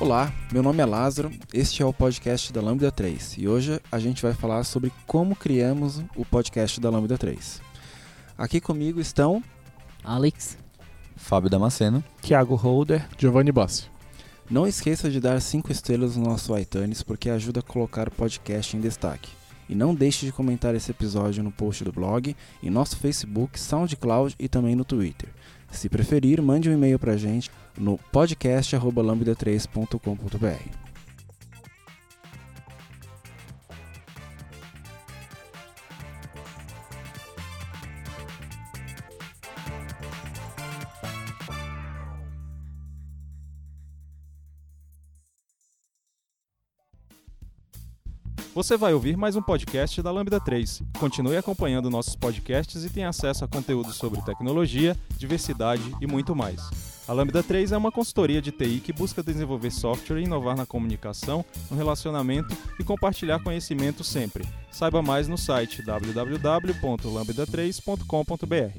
Olá, meu nome é Lázaro, este é o podcast da Lambda 3 e hoje a gente vai falar sobre como criamos o podcast da Lambda 3. Aqui comigo estão Alex, Fábio Damasceno, Thiago Holder, Giovanni Bassi. Não esqueça de dar 5 estrelas no nosso iTunes porque ajuda a colocar o podcast em destaque. E não deixe de comentar esse episódio no post do blog, em nosso Facebook, SoundCloud e também no Twitter. Se preferir, mande um e-mail pra gente no podcast@lambda3.com.br. Você vai ouvir mais um podcast da Lambda 3. Continue acompanhando nossos podcasts e tenha acesso a conteúdo sobre tecnologia, diversidade e muito mais. A Lambda 3 é uma consultoria de TI que busca desenvolver software inovar na comunicação, no relacionamento e compartilhar conhecimento sempre. Saiba mais no site www.lambda3.com.br.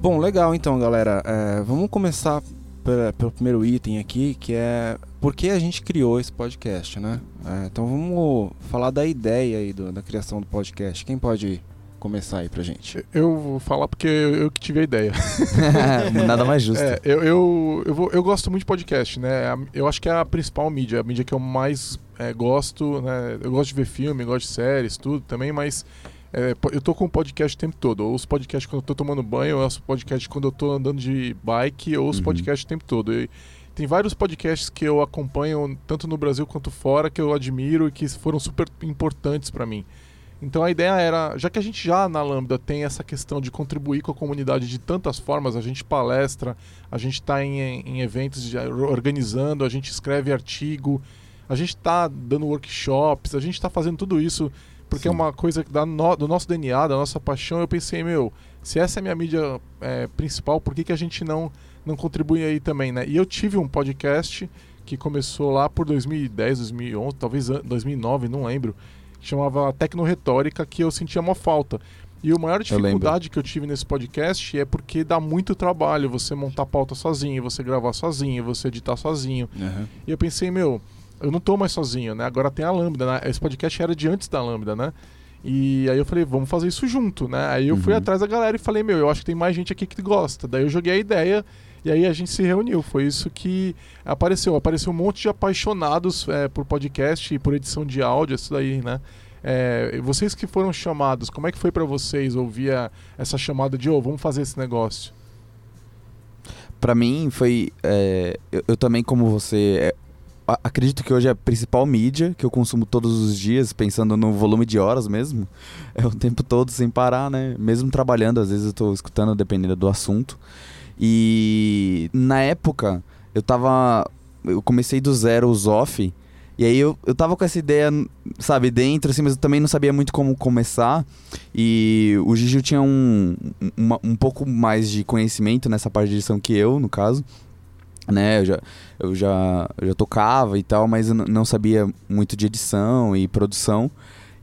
Bom, legal então, galera. É, vamos começar pela- pelo primeiro item aqui, que é por que a gente criou esse podcast, né? É, então vamos falar da ideia aí do- da criação do podcast. Quem pode começar aí pra gente? Eu vou falar porque eu, eu que tive a ideia. nada mais justo. É, eu, eu, eu, vou- eu gosto muito de podcast, né? Eu acho que é a principal mídia, a mídia que eu mais é, gosto, né? Eu gosto de ver filme, gosto de séries, tudo também, mas é, eu tô com o podcast o tempo todo. Eu ouço podcast quando eu tô tomando banho, eu ouço podcast quando eu tô andando de bike, eu ouço Uhum. podcast o tempo todo. E tem vários podcasts que eu acompanho, tanto no Brasil quanto fora, que eu admiro e que foram super importantes para mim. Então a ideia era, já que a gente já na Lambda tem essa questão de contribuir com a comunidade de tantas formas, a gente palestra, a gente está em, em eventos de- organizando, a gente escreve artigo, a gente está dando workshops, a gente está fazendo tudo isso porque é Sim. uma coisa da no- do nosso DNA, da nossa paixão. Eu pensei, meu, se essa é a minha mídia é, principal, por que, que a gente não, não contribui aí também, né? E eu tive um podcast que começou lá por 2010, 2011, talvez an- 2009, não lembro, que chamava Tecnoretórica, que eu sentia uma falta. E a maior dificuldade que eu tive nesse podcast é porque dá muito trabalho você montar pauta sozinho, você gravar sozinho, você editar sozinho. E eu pensei, meu, eu não tô mais sozinho, né? Agora tem a Lambda, né? Esse podcast era de antes da Lambda, né? E aí eu falei, vamos fazer isso junto, né? Aí eu fui Uhum. atrás da galera e falei, meu, eu acho que tem mais gente aqui que gosta. Daí eu joguei a ideia e aí a gente se reuniu. Foi isso que apareceu. Apareceu um monte de apaixonados é, por podcast e por edição de áudio, isso daí, né? É, vocês que foram chamados, como é que foi pra vocês ouvir a- essa chamada de, ô, vamos fazer esse negócio? Pra mim foi. é, eu, eu também, como você. Acredito que hoje é a principal mídia que eu consumo todos os dias, pensando no volume de horas mesmo. É o tempo todo sem parar, né? Mesmo trabalhando, às vezes eu tô escutando, dependendo do assunto. E na época, eu tava. Eu comecei do zero os off. E aí eu, eu tava com essa ideia, sabe, dentro, assim, mas eu também não sabia muito como começar. E o Gigi tinha um, uma- um pouco mais de conhecimento nessa parte de edição que eu, no caso. Né, eu já, eu já, eu já tocava e tal, mas não sabia muito de edição e produção.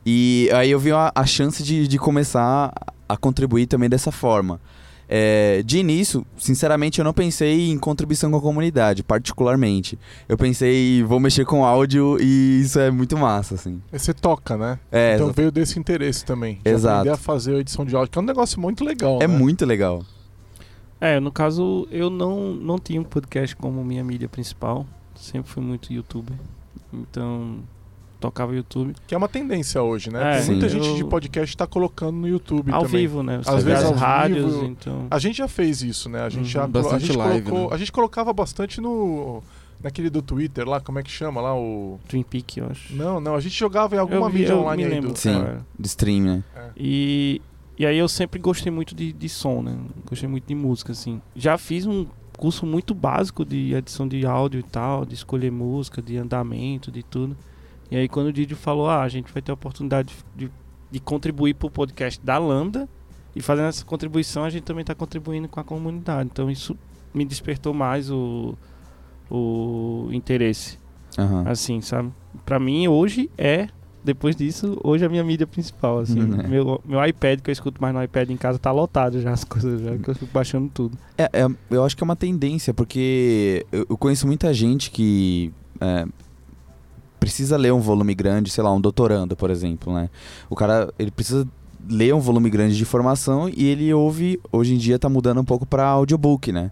E aí eu vi a, a chance de, de começar a contribuir também dessa forma. É, de início, sinceramente, eu não pensei em contribuição com a comunidade, particularmente. Eu pensei, vou mexer com áudio e isso é muito massa, assim. Aí Você toca, né? É, então exato. veio desse interesse também. De Exato. aprender a fazer a edição de áudio, que é um negócio muito legal, é né? muito legal. É, no caso, eu não, não tinha um podcast como minha mídia principal. Sempre fui muito youtuber. Então, tocava YouTube. Que é uma tendência hoje, né? É, muita gente Eu- de podcast que tá colocando no YouTube ao também. vivo, né? Você Às vezes as ao rádios, vivo. então. A gente já fez isso, né? A gente Uhum. já Bastante a gente live, colocou, né? a gente colocava bastante no naquele do Twitter lá, como é que chama lá o Twin Peak, eu acho. Não, não, a gente jogava em alguma vi- mídia eu online me aí do... Sim. É. De stream, né? E, e aí eu sempre gostei muito de, de som, né? Gostei muito de música, assim. Já fiz um curso muito básico de edição de áudio e tal, de escolher música, de andamento, de tudo. E aí quando o Didi falou, ah, a gente vai ter a oportunidade de, de contribuir pro podcast da Lambda, e fazendo essa contribuição a gente também está contribuindo com a comunidade. Então isso me despertou mais o, o interesse, Aham. assim, sabe? Pra mim, hoje é, depois disso, hoje é a minha mídia principal, assim. Uhum. meu, meu iPad, que eu escuto mais no iPad em casa, tá lotado já as coisas, já que eu fico baixando tudo. É, é, eu acho que é uma tendência, porque eu, eu conheço muita gente que é, precisa ler um volume grande, sei lá, um doutorando, por exemplo, né? O cara, ele precisa ler um volume grande de informação e ele ouve, hoje em dia tá mudando um pouco pra audiobook, né?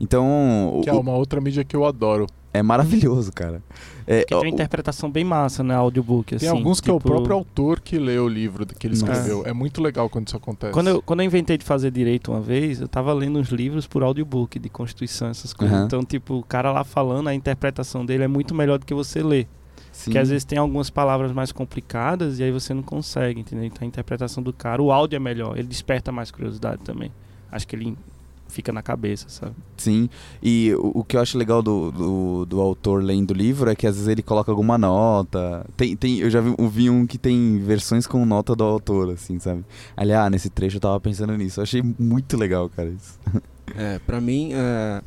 Então, Que o- é uma outra mídia que eu adoro. É maravilhoso, cara. É, Que tem uma o- interpretação bem massa, né? Audiobook, assim. Tem alguns que é o tipo- próprio autor que lê o livro que ele Nossa. escreveu. É muito legal quando isso acontece. Quando eu, quando eu inventei de fazer direito uma vez, eu tava lendo uns livros por audiobook de Constituição, essas coisas. Aham. Então, tipo, o cara lá falando, a interpretação dele é muito melhor do que você ler. sim. Porque às vezes tem algumas palavras mais complicadas e aí você não consegue, entendeu? Então a interpretação do cara, o áudio é melhor, ele desperta mais curiosidade também. Acho que ele fica na cabeça, sabe? Sim, e o, o que eu acho legal do, do, do autor lendo o livro é que às vezes ele coloca alguma nota. Tem, tem, eu já vi, vi um que tem versões com nota do autor, assim, sabe? Ali, ah, nesse trecho eu tava pensando nisso. Eu achei muito legal, cara, isso. É, pra mim, é,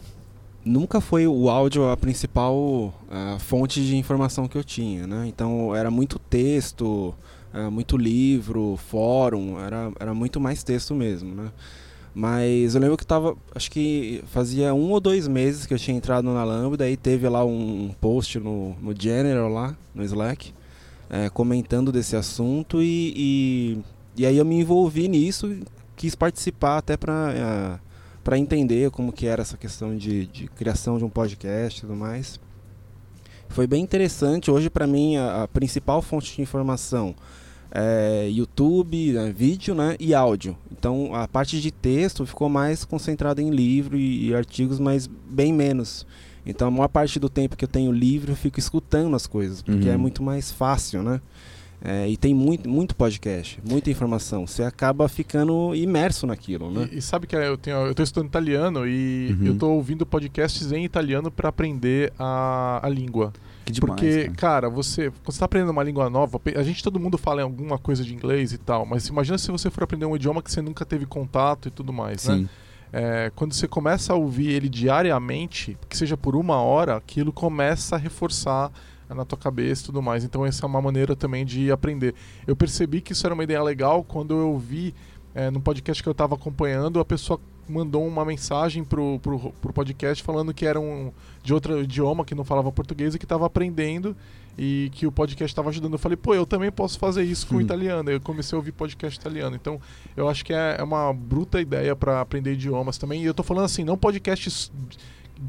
nunca foi o áudio a principal é, fonte de informação que eu tinha, né? Então era muito texto, é, muito livro, fórum, era, era muito mais texto mesmo, né? Mas eu lembro que tava, acho que fazia um ou dois meses que eu tinha entrado na Lambda e teve lá um post no, no General lá, no Slack, é, comentando desse assunto e, e, e aí eu me envolvi nisso, quis participar até para para entender como que era essa questão de, de criação de um podcast e tudo mais. Foi bem interessante. Hoje, para mim, a, a principal fonte de informação é YouTube, né, vídeo né, e áudio. Então, a parte de texto ficou mais concentrada em livro e, e artigos, mas bem menos. Então, a maior parte do tempo que eu tenho livre, eu fico escutando as coisas, porque Uhum. é muito mais fácil, né? É, e tem muito, muito podcast, muita informação. Você acaba ficando imerso naquilo, né? E, e sabe que eu tenho, eu tô estudando italiano e Uhum. eu tô ouvindo podcasts em italiano para aprender a, a língua. Que demais, Porque, cara. cara, você, quando você tá aprendendo uma língua nova, a gente todo mundo fala em alguma coisa de inglês e tal, mas imagina se você for aprender um idioma que você nunca teve contato e tudo mais, né? Sim. É, quando você começa a ouvir ele diariamente, que seja por uma hora, aquilo começa a reforçar na tua cabeça e tudo mais. Então essa é uma maneira também de aprender. Eu percebi que isso era uma ideia legal quando eu vi é, no podcast que eu estava acompanhando, a pessoa mandou uma mensagem pro, pro, pro podcast falando que era um de outro idioma que não falava português e que estava aprendendo e que o podcast estava ajudando. Eu falei, pô, eu também posso fazer isso com o italiano. Eu comecei a ouvir podcast italiano. Então, eu acho que é, é uma bruta ideia para aprender idiomas também. E eu tô falando assim, não podcasts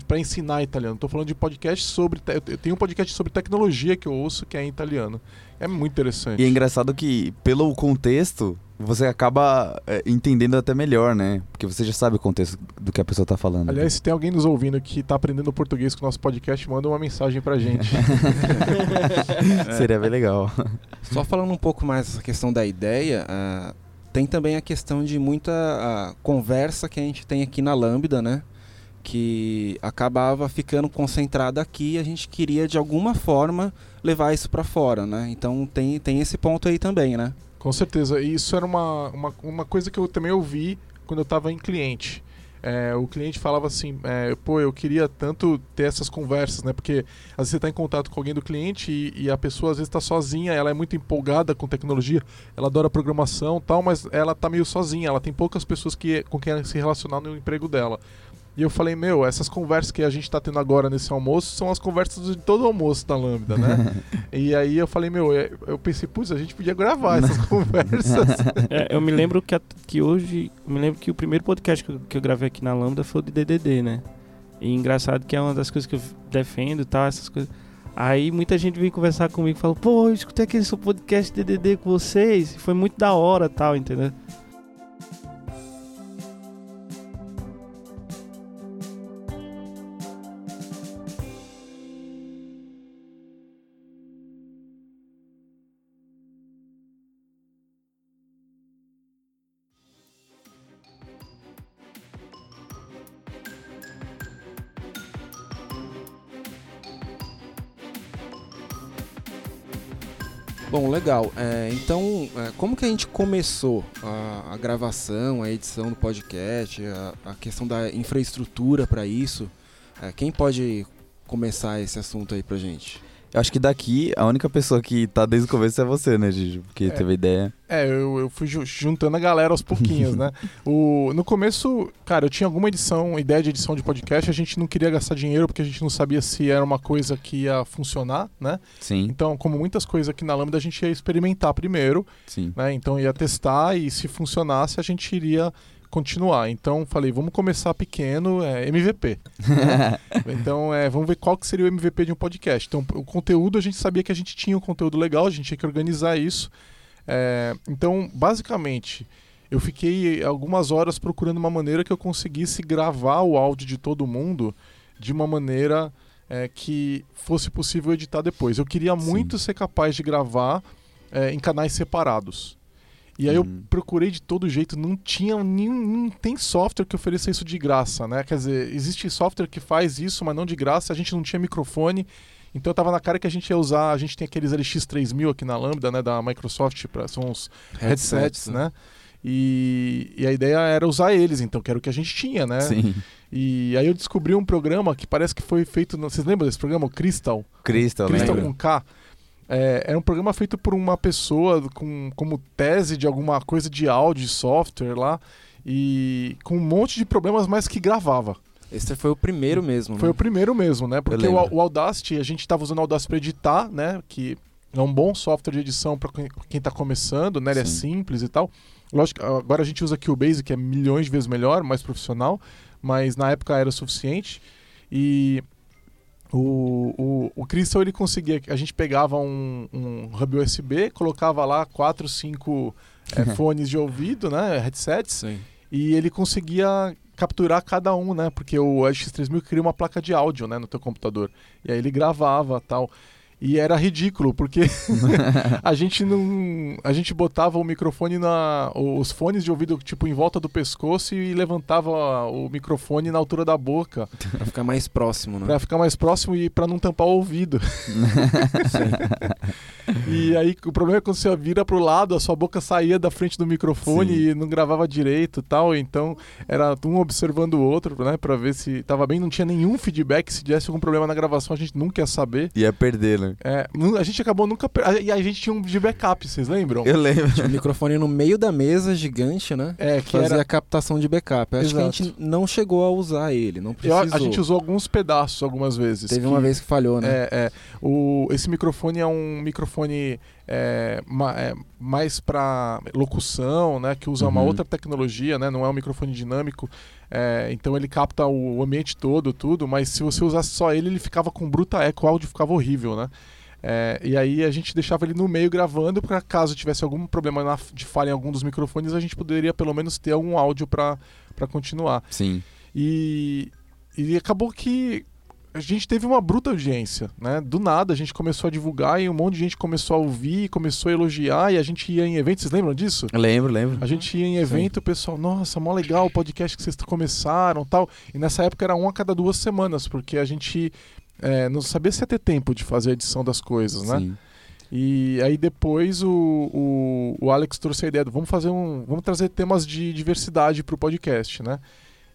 para ensinar italiano. Tô falando de podcast sobre. te- Eu tenho um podcast sobre tecnologia que eu ouço que é em italiano. É muito interessante. E é engraçado que, pelo contexto, você acaba é, entendendo até melhor, né? Porque você já sabe o contexto do que a pessoa tá falando. Aliás, se tem alguém nos ouvindo que tá aprendendo português com o nosso podcast, manda uma mensagem pra gente. Seria bem legal. Só falando um pouco mais dessa questão da ideia, ah, tem também a questão de muita ah, conversa que a gente tem aqui na Lambda, né? Que acabava ficando concentrada aqui e a gente queria de alguma forma levar isso para fora, né? Então tem, tem esse ponto aí também, né? Com certeza. E isso era uma, uma, uma coisa que eu também ouvi quando eu estava em cliente. É, o cliente falava assim, é, pô, eu queria tanto ter essas conversas, né? Porque às vezes você está em contato com alguém do cliente e, e a pessoa às vezes está sozinha, ela é muito empolgada com tecnologia, ela adora programação tal, mas ela tá meio sozinha, ela tem poucas pessoas que, com quem se relacionar no emprego dela. E eu falei, meu, essas conversas que a gente tá tendo agora nesse almoço são as conversas de todo almoço da Lambda, né? e aí eu falei, meu, é- eu pensei, putz, a gente podia gravar essas conversas. É, eu me lembro que, a- que hoje. Eu me lembro que o primeiro podcast que eu, que eu gravei aqui na Lambda foi o de DDD, né? E engraçado que é uma das coisas que eu defendo e tal, essas coisas. Aí muita gente veio conversar comigo e falou: pô, eu escutei aquele seu podcast DDD com vocês, foi muito da hora tal, entendeu? Bom, legal. É, então, é, como que a gente começou a, a gravação, a edição do podcast, a, a questão da infraestrutura para isso? É, quem pode começar esse assunto aí pra gente? Eu acho que daqui a única pessoa que tá desde o começo é você, né, Gigi? Porque É. teve ideia. É, eu, eu fui ju- juntando a galera aos pouquinhos, né? O, no começo, cara, eu tinha alguma edição, ideia de edição de podcast, a gente não queria gastar dinheiro porque a gente não sabia se era uma coisa que ia funcionar, né? Sim, Então, como muitas coisas aqui na Lambda, a gente ia experimentar primeiro, sim. né? Então ia testar e se funcionasse a gente iria continuar. Então falei, vamos começar pequeno, é, MVP. né? então é, vamos ver qual que seria o MVP de um podcast. Então o conteúdo a gente sabia que a gente tinha um conteúdo legal, a gente tinha que organizar isso. É, então basicamente eu fiquei algumas horas procurando uma maneira que eu conseguisse gravar o áudio de todo mundo de uma maneira é, que fosse possível editar depois. Eu queria Sim. muito ser capaz de gravar é, em canais separados. E aí eu Hum. procurei de todo jeito, não tinha nenhum, não tem software que ofereça isso de graça, né? Quer dizer, existe software que faz isso, mas não de graça, a gente não tinha microfone. Então tava na cara que a gente ia usar, a gente tem aqueles LX3000 aqui na Lambda, né, da Microsoft, pra, são os headsets, né? E, e a ideia era usar eles, então, que era o que a gente tinha, né? Sim. E aí eu descobri um programa que parece que foi feito, no- vocês lembram desse programa, o Crystal? Crystal, Crystal lembra? com K. É, era um programa feito por uma pessoa com, como tese de alguma coisa de áudio, de software lá, e com um monte de problemas, mas que gravava. Esse foi o primeiro mesmo, Foi né? o primeiro mesmo, né? Porque o, o Audacity, a gente estava usando o Audacity para editar, né? Que é um bom software de edição para quem está começando, né? Ele é Sim. simples e tal. Lógico, agora a gente usa Cubase, que é milhões de vezes melhor, mais profissional, mas na época era o suficiente. E o, o, o Crystal, ele conseguia... A gente pegava um, um hub USB, colocava lá quatro, cinco eh, fones de ouvido, né? Headsets, Sim. e ele conseguia capturar cada um, né? Porque o LX3000 cria uma placa de áudio, né, no teu computador. E aí ele gravava, tal. E era ridículo, porque a gente não, a gente botava o microfone na os fones de ouvido tipo em volta do pescoço e levantava o microfone na altura da boca Pra ficar mais próximo, né? Pra ficar mais próximo e pra não tampar o ouvido. E aí o problema é quando você vira pro lado, a sua boca saía da frente do microfone Sim. e não gravava direito e tal. Então era um observando o outro, né? Pra ver se tava bem. Não tinha nenhum feedback. Se tivesse algum problema na gravação, a gente nunca ia saber. Ia perder, né? É, a gente acabou nunca. E a gente tinha um de backup, vocês lembram? Eu lembro. Tinha um microfone no meio da mesa, gigante, né? É, que Fazia era. a captação de backup. Eu Acho que a Exato. gente não chegou a usar ele, não Eu- precisou. a gente usou alguns pedaços algumas vezes. Teve que- uma vez que falhou, né? É, é. O, esse microfone é um microfone é, ma- é, mais para locução, né? Que usa uma Uhum. outra tecnologia, né? Não é um microfone dinâmico. é, então ele capta o ambiente todo, tudo. Mas se você usasse só ele, ele ficava com bruta eco, o áudio ficava horrível, né? É, e aí a gente deixava ele no meio gravando para caso tivesse algum problema na- de falha em algum dos microfones, a gente poderia pelo menos ter algum áudio para continuar. Sim. E, e acabou que a gente teve uma bruta audiência, né? Do nada a gente começou a divulgar e um monte de gente começou a ouvir, começou a elogiar e a gente ia em eventos, vocês lembram disso? Eu lembro, lembro. A gente ia em evento, o pessoal, nossa, mó legal o podcast que vocês começaram tal. E nessa época era um a cada duas semanas, porque a gente é, não sabia se ia ter tempo de fazer a edição das coisas, né? Sim. E aí depois o, o, o Alex trouxe a ideia do vamos fazer um. Vamos trazer temas de diversidade pro podcast, né?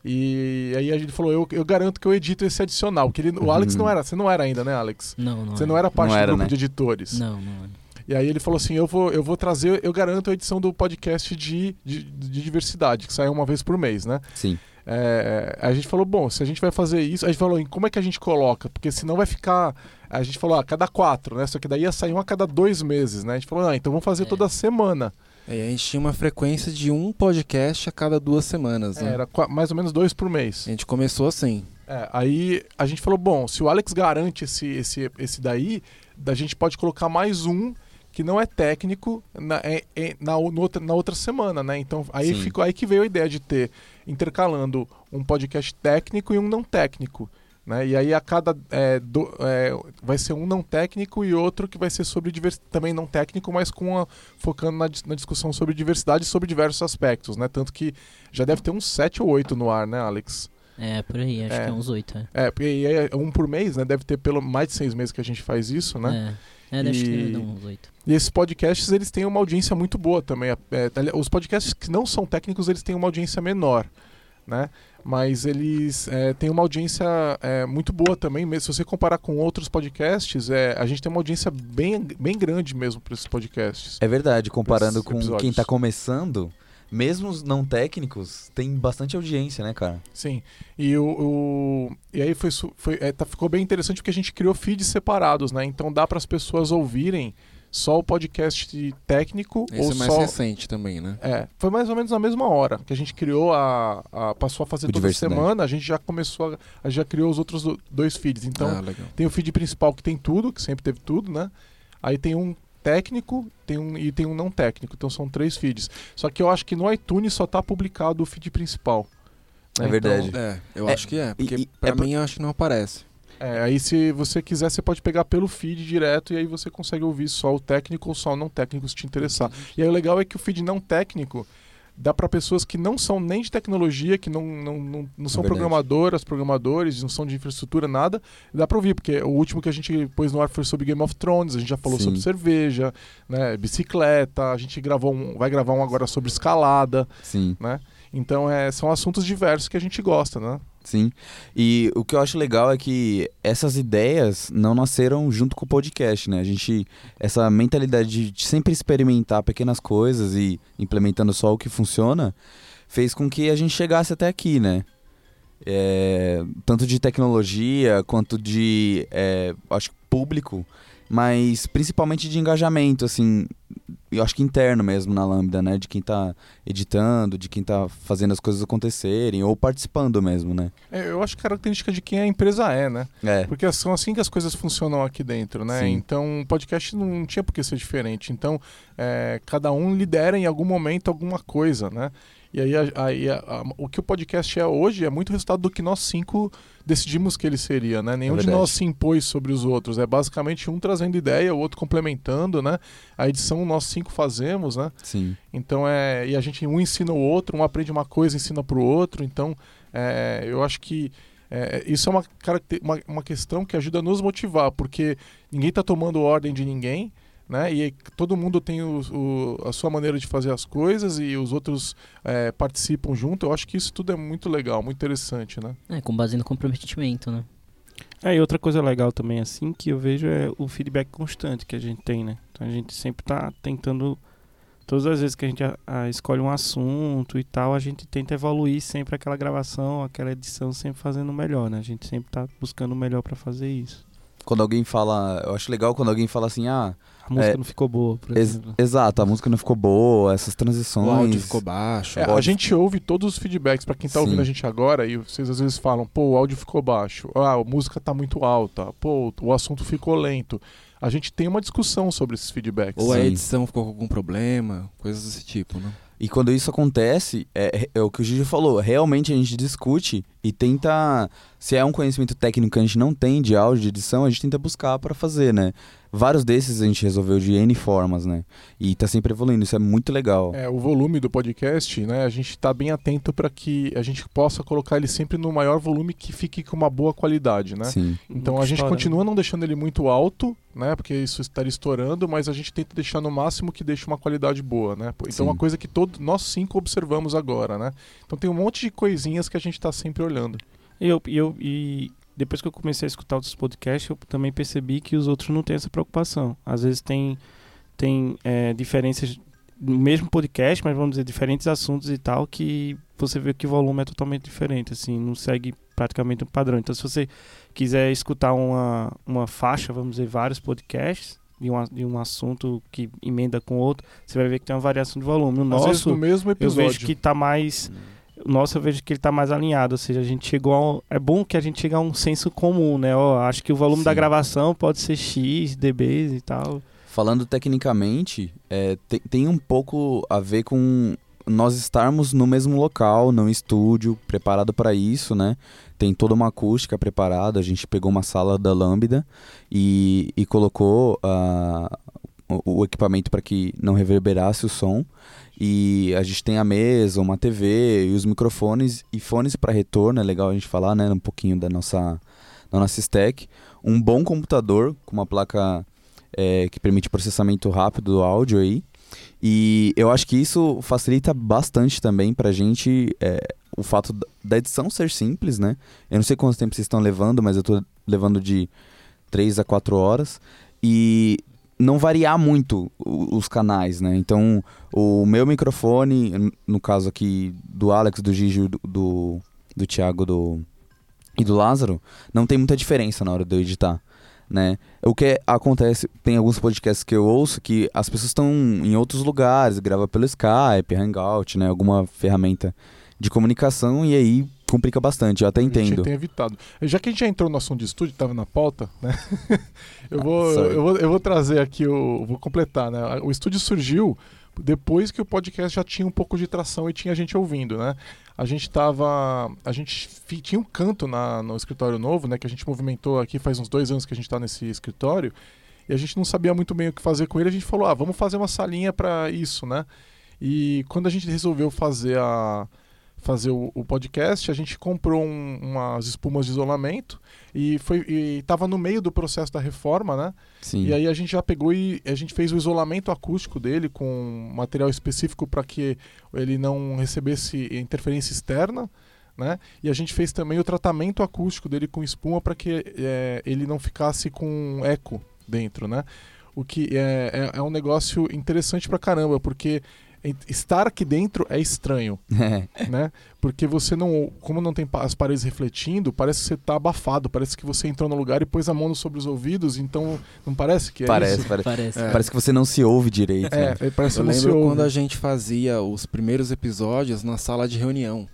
E aí a gente falou, eu, eu garanto que eu edito esse adicional. Que ele, o Alex Uhum. não era, você não era ainda, né, Alex? Não, não. Você não era parte Não do era, grupo né? de editores. Não, não era. E aí ele falou assim: eu vou, eu vou trazer, eu garanto a edição do podcast de, de, de diversidade, que sai uma vez por mês, né? Sim. É, a gente falou, bom, se a gente vai fazer isso, a gente falou, como é que a gente coloca? Porque senão vai ficar. A gente falou, a cada quatro, né? Só que daí ia sair um a cada dois meses, né? A gente falou, ah, então vamos fazer É. toda semana. Aí a gente tinha uma frequência de um podcast a cada duas semanas, né? Era mais ou menos dois por mês. A gente começou assim. É, aí a gente falou, bom, se o Alex garante esse, esse, esse daí, a gente pode colocar mais um que não é técnico na, é- é- na, outra, na outra semana, né? Então aí Sim. ficou aí que veio a ideia de ter intercalando um podcast técnico e um não técnico. Né? E aí a cada é, do- é, vai ser um não técnico e outro que vai ser sobre divers, também não técnico, mas com a- focando na, na discussão sobre diversidade sobre diversos aspectos, né? Tanto que já deve ter uns sete ou oito no ar, né, Alex? É, por aí, acho É. que é uns oito, é. É, porque aí é um por mês, né? Deve ter pelo mais de seis meses que a gente faz isso, né? É, é deve E- ter uns oito. E esses podcasts, eles têm uma audiência muito boa também. É, ali- os podcasts que não são técnicos, eles têm uma audiência menor, né? Mas eles é, têm uma audiência é, muito boa também. mesmo Se você comparar com outros podcasts, é, a gente tem uma audiência bem, bem grande mesmo para esses podcasts. É verdade, comparando com episódios. quem tá começando, mesmo os não técnicos, tem bastante audiência, né, cara? Sim. E, o, o- e aí foi, foi, é, tá- ficou bem interessante porque a gente criou feeds separados, né? Então dá para as pessoas ouvirem só o podcast técnico Esse ou é mais só recente também, né? É, foi mais ou menos na mesma hora que a gente criou a, a- passou a fazer O toda Diversidade. semana, a gente já começou a, a já criou os outros do- dois feeds. Então, ah, legal. tem o feed principal que tem tudo, que sempre teve tudo, né? Aí tem um técnico, tem um e tem um não técnico. Então são três feeds. Só que eu acho que no iTunes só tá publicado o feed principal. É né? verdade. Então, É, eu É, acho que é. Porque e- pra é por- mim eu acho que não aparece. É, aí se você quiser, você pode pegar pelo feed direto e aí você consegue ouvir só o técnico ou só o não técnico se te interessar. E aí o legal é que o feed não técnico dá para pessoas que não são nem de tecnologia, que não, não, não, não são verdade. programadoras, programadores, não são de infraestrutura, nada. Dá para ouvir, porque o último que a gente pôs no ar foi sobre Game of Thrones, a gente já falou Sim. sobre cerveja, né, bicicleta, a gente gravou um, vai gravar um agora sobre escalada, Sim. né? Então é, são assuntos diversos que a gente gosta, né? Sim. E o que eu acho legal é que essas ideias não nasceram junto com o podcast, né? A gente. Essa mentalidade de sempre experimentar pequenas coisas e implementando só o que funciona fez com que a gente chegasse até aqui, né? É, tanto de tecnologia quanto de. é, acho público, mas principalmente de engajamento, assim. Eu acho que interno mesmo na Lambda, né? De quem tá editando, de quem tá fazendo as coisas acontecerem, ou participando mesmo, né? É, eu acho que característica de quem a empresa é, né? É. Porque são assim que as coisas funcionam aqui dentro, né? Sim. Então, o podcast não tinha por que ser diferente. Então, é, cada um lidera em algum momento alguma coisa, né? E aí, a- aí a- a- o que o podcast é hoje é muito resultado do que nós cinco decidimos que ele seria, né? Nenhum de verdade. nós se impôs sobre os outros. É basicamente um trazendo ideia, o outro complementando, né? A edição nós cinco fazemos, né? Sim. Então é. E a gente um ensina o outro, um aprende uma coisa, ensina pro outro. Então, é, eu acho que é, isso é uma, uma, uma questão que ajuda a nos motivar, porque ninguém está tomando ordem de ninguém, né? E todo mundo tem o, o- a sua maneira de fazer as coisas e os outros é, participam junto. Eu acho que isso tudo é muito legal, muito interessante, né? É, com base no comprometimento, né? É, e outra coisa legal também, assim, que eu vejo é o feedback constante que a gente tem, né? Então a gente sempre tá tentando. Todas as vezes que a gente a- a escolhe um assunto e tal, a gente tenta evoluir sempre aquela gravação, aquela edição, sempre fazendo o melhor, né? A gente sempre tá buscando o melhor pra fazer isso. Quando alguém fala. Eu acho legal quando alguém fala assim, ah. A música É, não ficou boa, por ex- exemplo. exato, a música não ficou boa, essas transições. O áudio ficou baixo. É, a Pode- gente ouve todos os feedbacks para quem tá Sim. ouvindo a gente agora e vocês às vezes falam, pô, o áudio ficou baixo, ah, a música tá muito alta, pô, o assunto ficou lento. A gente tem uma discussão sobre esses feedbacks. Ou a Sim. edição ficou com algum problema, coisas desse tipo, né? E quando isso acontece, é, é o que o Gigi falou, realmente a gente discute e tenta. Se é um conhecimento técnico que a gente não tem de áudio, de edição, a gente tenta buscar para fazer, né? Vários desses a gente resolveu de N formas, né? E tá sempre evoluindo, isso é muito legal. É, o volume do podcast, né? A gente está bem atento para que a gente possa colocar ele sempre no maior volume que fique com uma boa qualidade, né? Sim. Então Nunca a gente estoura, continua né? não deixando ele muito alto, né? Porque isso estaria estourando, mas a gente tenta deixar no máximo que deixe uma qualidade boa, né? Então Sim. uma coisa que todos nós cinco observamos agora, né? Então tem um monte de coisinhas que a gente está sempre olhando. E, eu, eu, e depois que eu comecei a escutar outros podcasts, eu também percebi que os outros não têm essa preocupação. Às vezes tem, tem é, diferenças no mesmo podcast, mas vamos dizer, diferentes assuntos e tal, que você vê que o volume é totalmente diferente, assim, não segue praticamente um padrão. Então, se você quiser escutar uma, uma faixa, vamos dizer, vários podcasts de um, de um assunto que emenda com outro, você vai ver que tem uma variação de volume. No Às vezes nosso, no mesmo eu episódio. vejo que tá mais. O nosso eu vejo que ele tá mais alinhado, ou seja, a gente chegou a um, É bom que a gente chegue a um senso comum, né? Ó, acho que o volume da Sim. gravação pode ser X, dBs e tal. Falando tecnicamente, é, tem, tem um pouco a ver com nós estarmos no mesmo local, no estúdio, preparado para isso, né? Tem toda uma acústica preparada. A gente pegou uma sala da Lambda e, e colocou ah, o, o equipamento para que não reverberasse o som. E a gente tem a mesa, uma TV e os microfones e fones para retorno. É legal a gente falar, né? Um pouquinho da nossa, da nossa stack. Um bom computador com uma placa é, que permite processamento rápido do áudio aí. E eu acho que isso facilita bastante também pra gente é, o fato da- edição ser simples, né? Eu não sei quanto tempo vocês estão levando, mas eu tô levando de 3 a 4 horas. E não variar muito os canais, né? Então, o meu microfone, no caso aqui do Alex, do Gigi, do, do, do Thiago do, e do Lázaro, não tem muita diferença na hora de eu editar, né? O que acontece, tem alguns podcasts que eu ouço que as pessoas estão em outros lugares, grava pelo Skype, Hangout, né? Alguma ferramenta de comunicação e aí complica bastante, eu até A gente entendo. tem evitado. Já que a gente já entrou no assunto de estúdio, estava na pauta, né? eu, vou, Ah, eu, vou, eu vou trazer aqui, o, vou completar, né? O estúdio surgiu depois que o podcast já tinha um pouco de tração e tinha gente ouvindo, né? A gente tava. A gente tinha um canto na, no escritório novo, né? Que a gente movimentou aqui faz uns dois anos que a gente está nesse escritório. E a gente não sabia muito bem o que fazer com ele. A gente falou, ah, vamos fazer uma salinha para isso, né? E quando a gente resolveu fazer a fazer o, o podcast, a gente comprou um- umas espumas de isolamento e foi e tava no meio do processo da reforma, né? Sim. E aí a gente já pegou e a gente fez o isolamento acústico dele com material específico para que ele não recebesse interferência externa. Né? E a gente fez também o tratamento acústico dele com espuma para que eh, ele não ficasse com eco dentro, né? O que é, é, é um negócio interessante pra caramba, porque estar aqui dentro é estranho, É. né? Porque você não, como não tem as paredes refletindo, parece que você tá abafado, parece que você entrou no lugar e pôs a mão sobre os ouvidos, então não parece que é parece, isso? parece. Parece. É. Parece que você não se ouve direito. né? É, é, parece Eu que lembro ouve. quando a gente fazia os primeiros episódios na sala de reunião.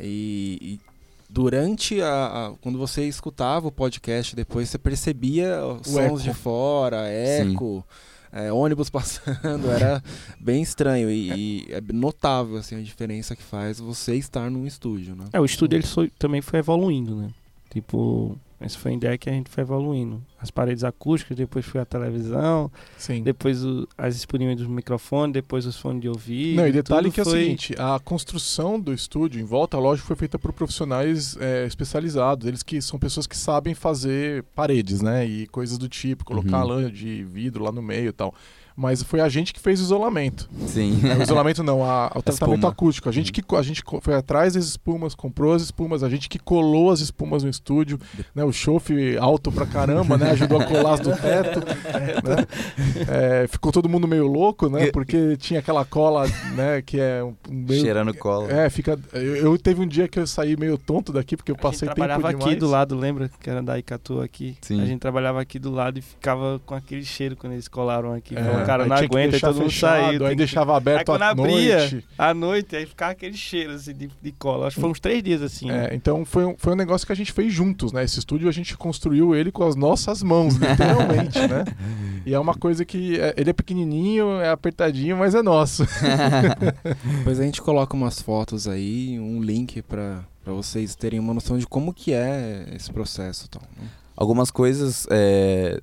E, e durante a, a- Quando você escutava o podcast depois, você percebia os O sons eco. de fora, eco, é, ônibus passando, era bem estranho. E, e é notável assim, a diferença que faz você estar num estúdio, né? É, o estúdio ele só- também foi evoluindo, né? Tipo, essa foi a ideia que a gente foi evoluindo. As paredes acústicas, depois foi a televisão, Sim. depois o- as espurinhas dos microfones, depois os fones de ouvido. Não, e detalhe que é o foi- seguinte, a construção do estúdio em volta, lógico, foi feita por profissionais é, especializados. Eles que são pessoas que sabem fazer paredes, né? E coisas do tipo, colocar Uhum. lã de vidro lá no meio e tal. Mas foi a gente que fez o isolamento. Sim. É, o isolamento não, a- o tratamento espuma. acústico. A gente, que, a gente foi atrás das espumas, comprou as espumas, a gente que colou as espumas no estúdio, né? O chofe alto pra caramba, né? Ajudou a colar as do teto. né? É, ficou todo mundo meio louco, né? Porque tinha aquela cola, né? Que é um meio... Cheirando cola. É, fica. Eu, eu teve um dia que eu saí meio tonto daqui, porque eu A gente passei tempo trabalhava demais. aqui do lado, lembra? Que era da Icatu aqui. Sim. A gente trabalhava aqui do lado e ficava com aquele cheiro quando eles colaram aqui. É, cara, aí não aguenta, aí deixar todo mundo fechado, saiu. Aí que- deixava aberto Aí quando à abria, noite. À noite, aí ficava aquele cheiro assim, de, de cola. Acho que foram uns três dias assim. É, então foi um, foi um negócio que a gente fez juntos, né? Esse estúdio a gente construiu ele com as nossas mãos, literalmente, né? E é uma coisa que é- ele é pequenininho, é apertadinho, mas é nosso. Depois a gente coloca umas fotos aí, um link pra pra vocês terem uma noção de como que é esse processo e tal. né? Algumas coisas. É...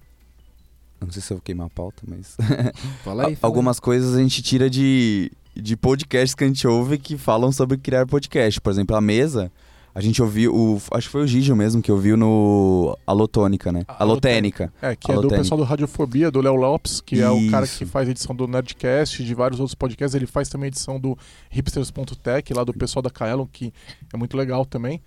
Não sei se eu vou queimar a pauta, mas. Fala aí. fala aí. Algumas coisas a gente tira de, de podcasts que a gente ouve que falam sobre criar podcast. Por exemplo, a mesa. A gente ouviu. O, acho que foi o Gigio mesmo que ouviu no Alotônica, né? Alotênica. É, que é do Alotênica. pessoal do Radiofobia, do Léo Lopes, que é o cara que Isso. faz edição do Nerdcast, de vários outros podcasts. Ele faz também edição do hipsters.tech, lá do pessoal da Kaelon, que é muito legal também.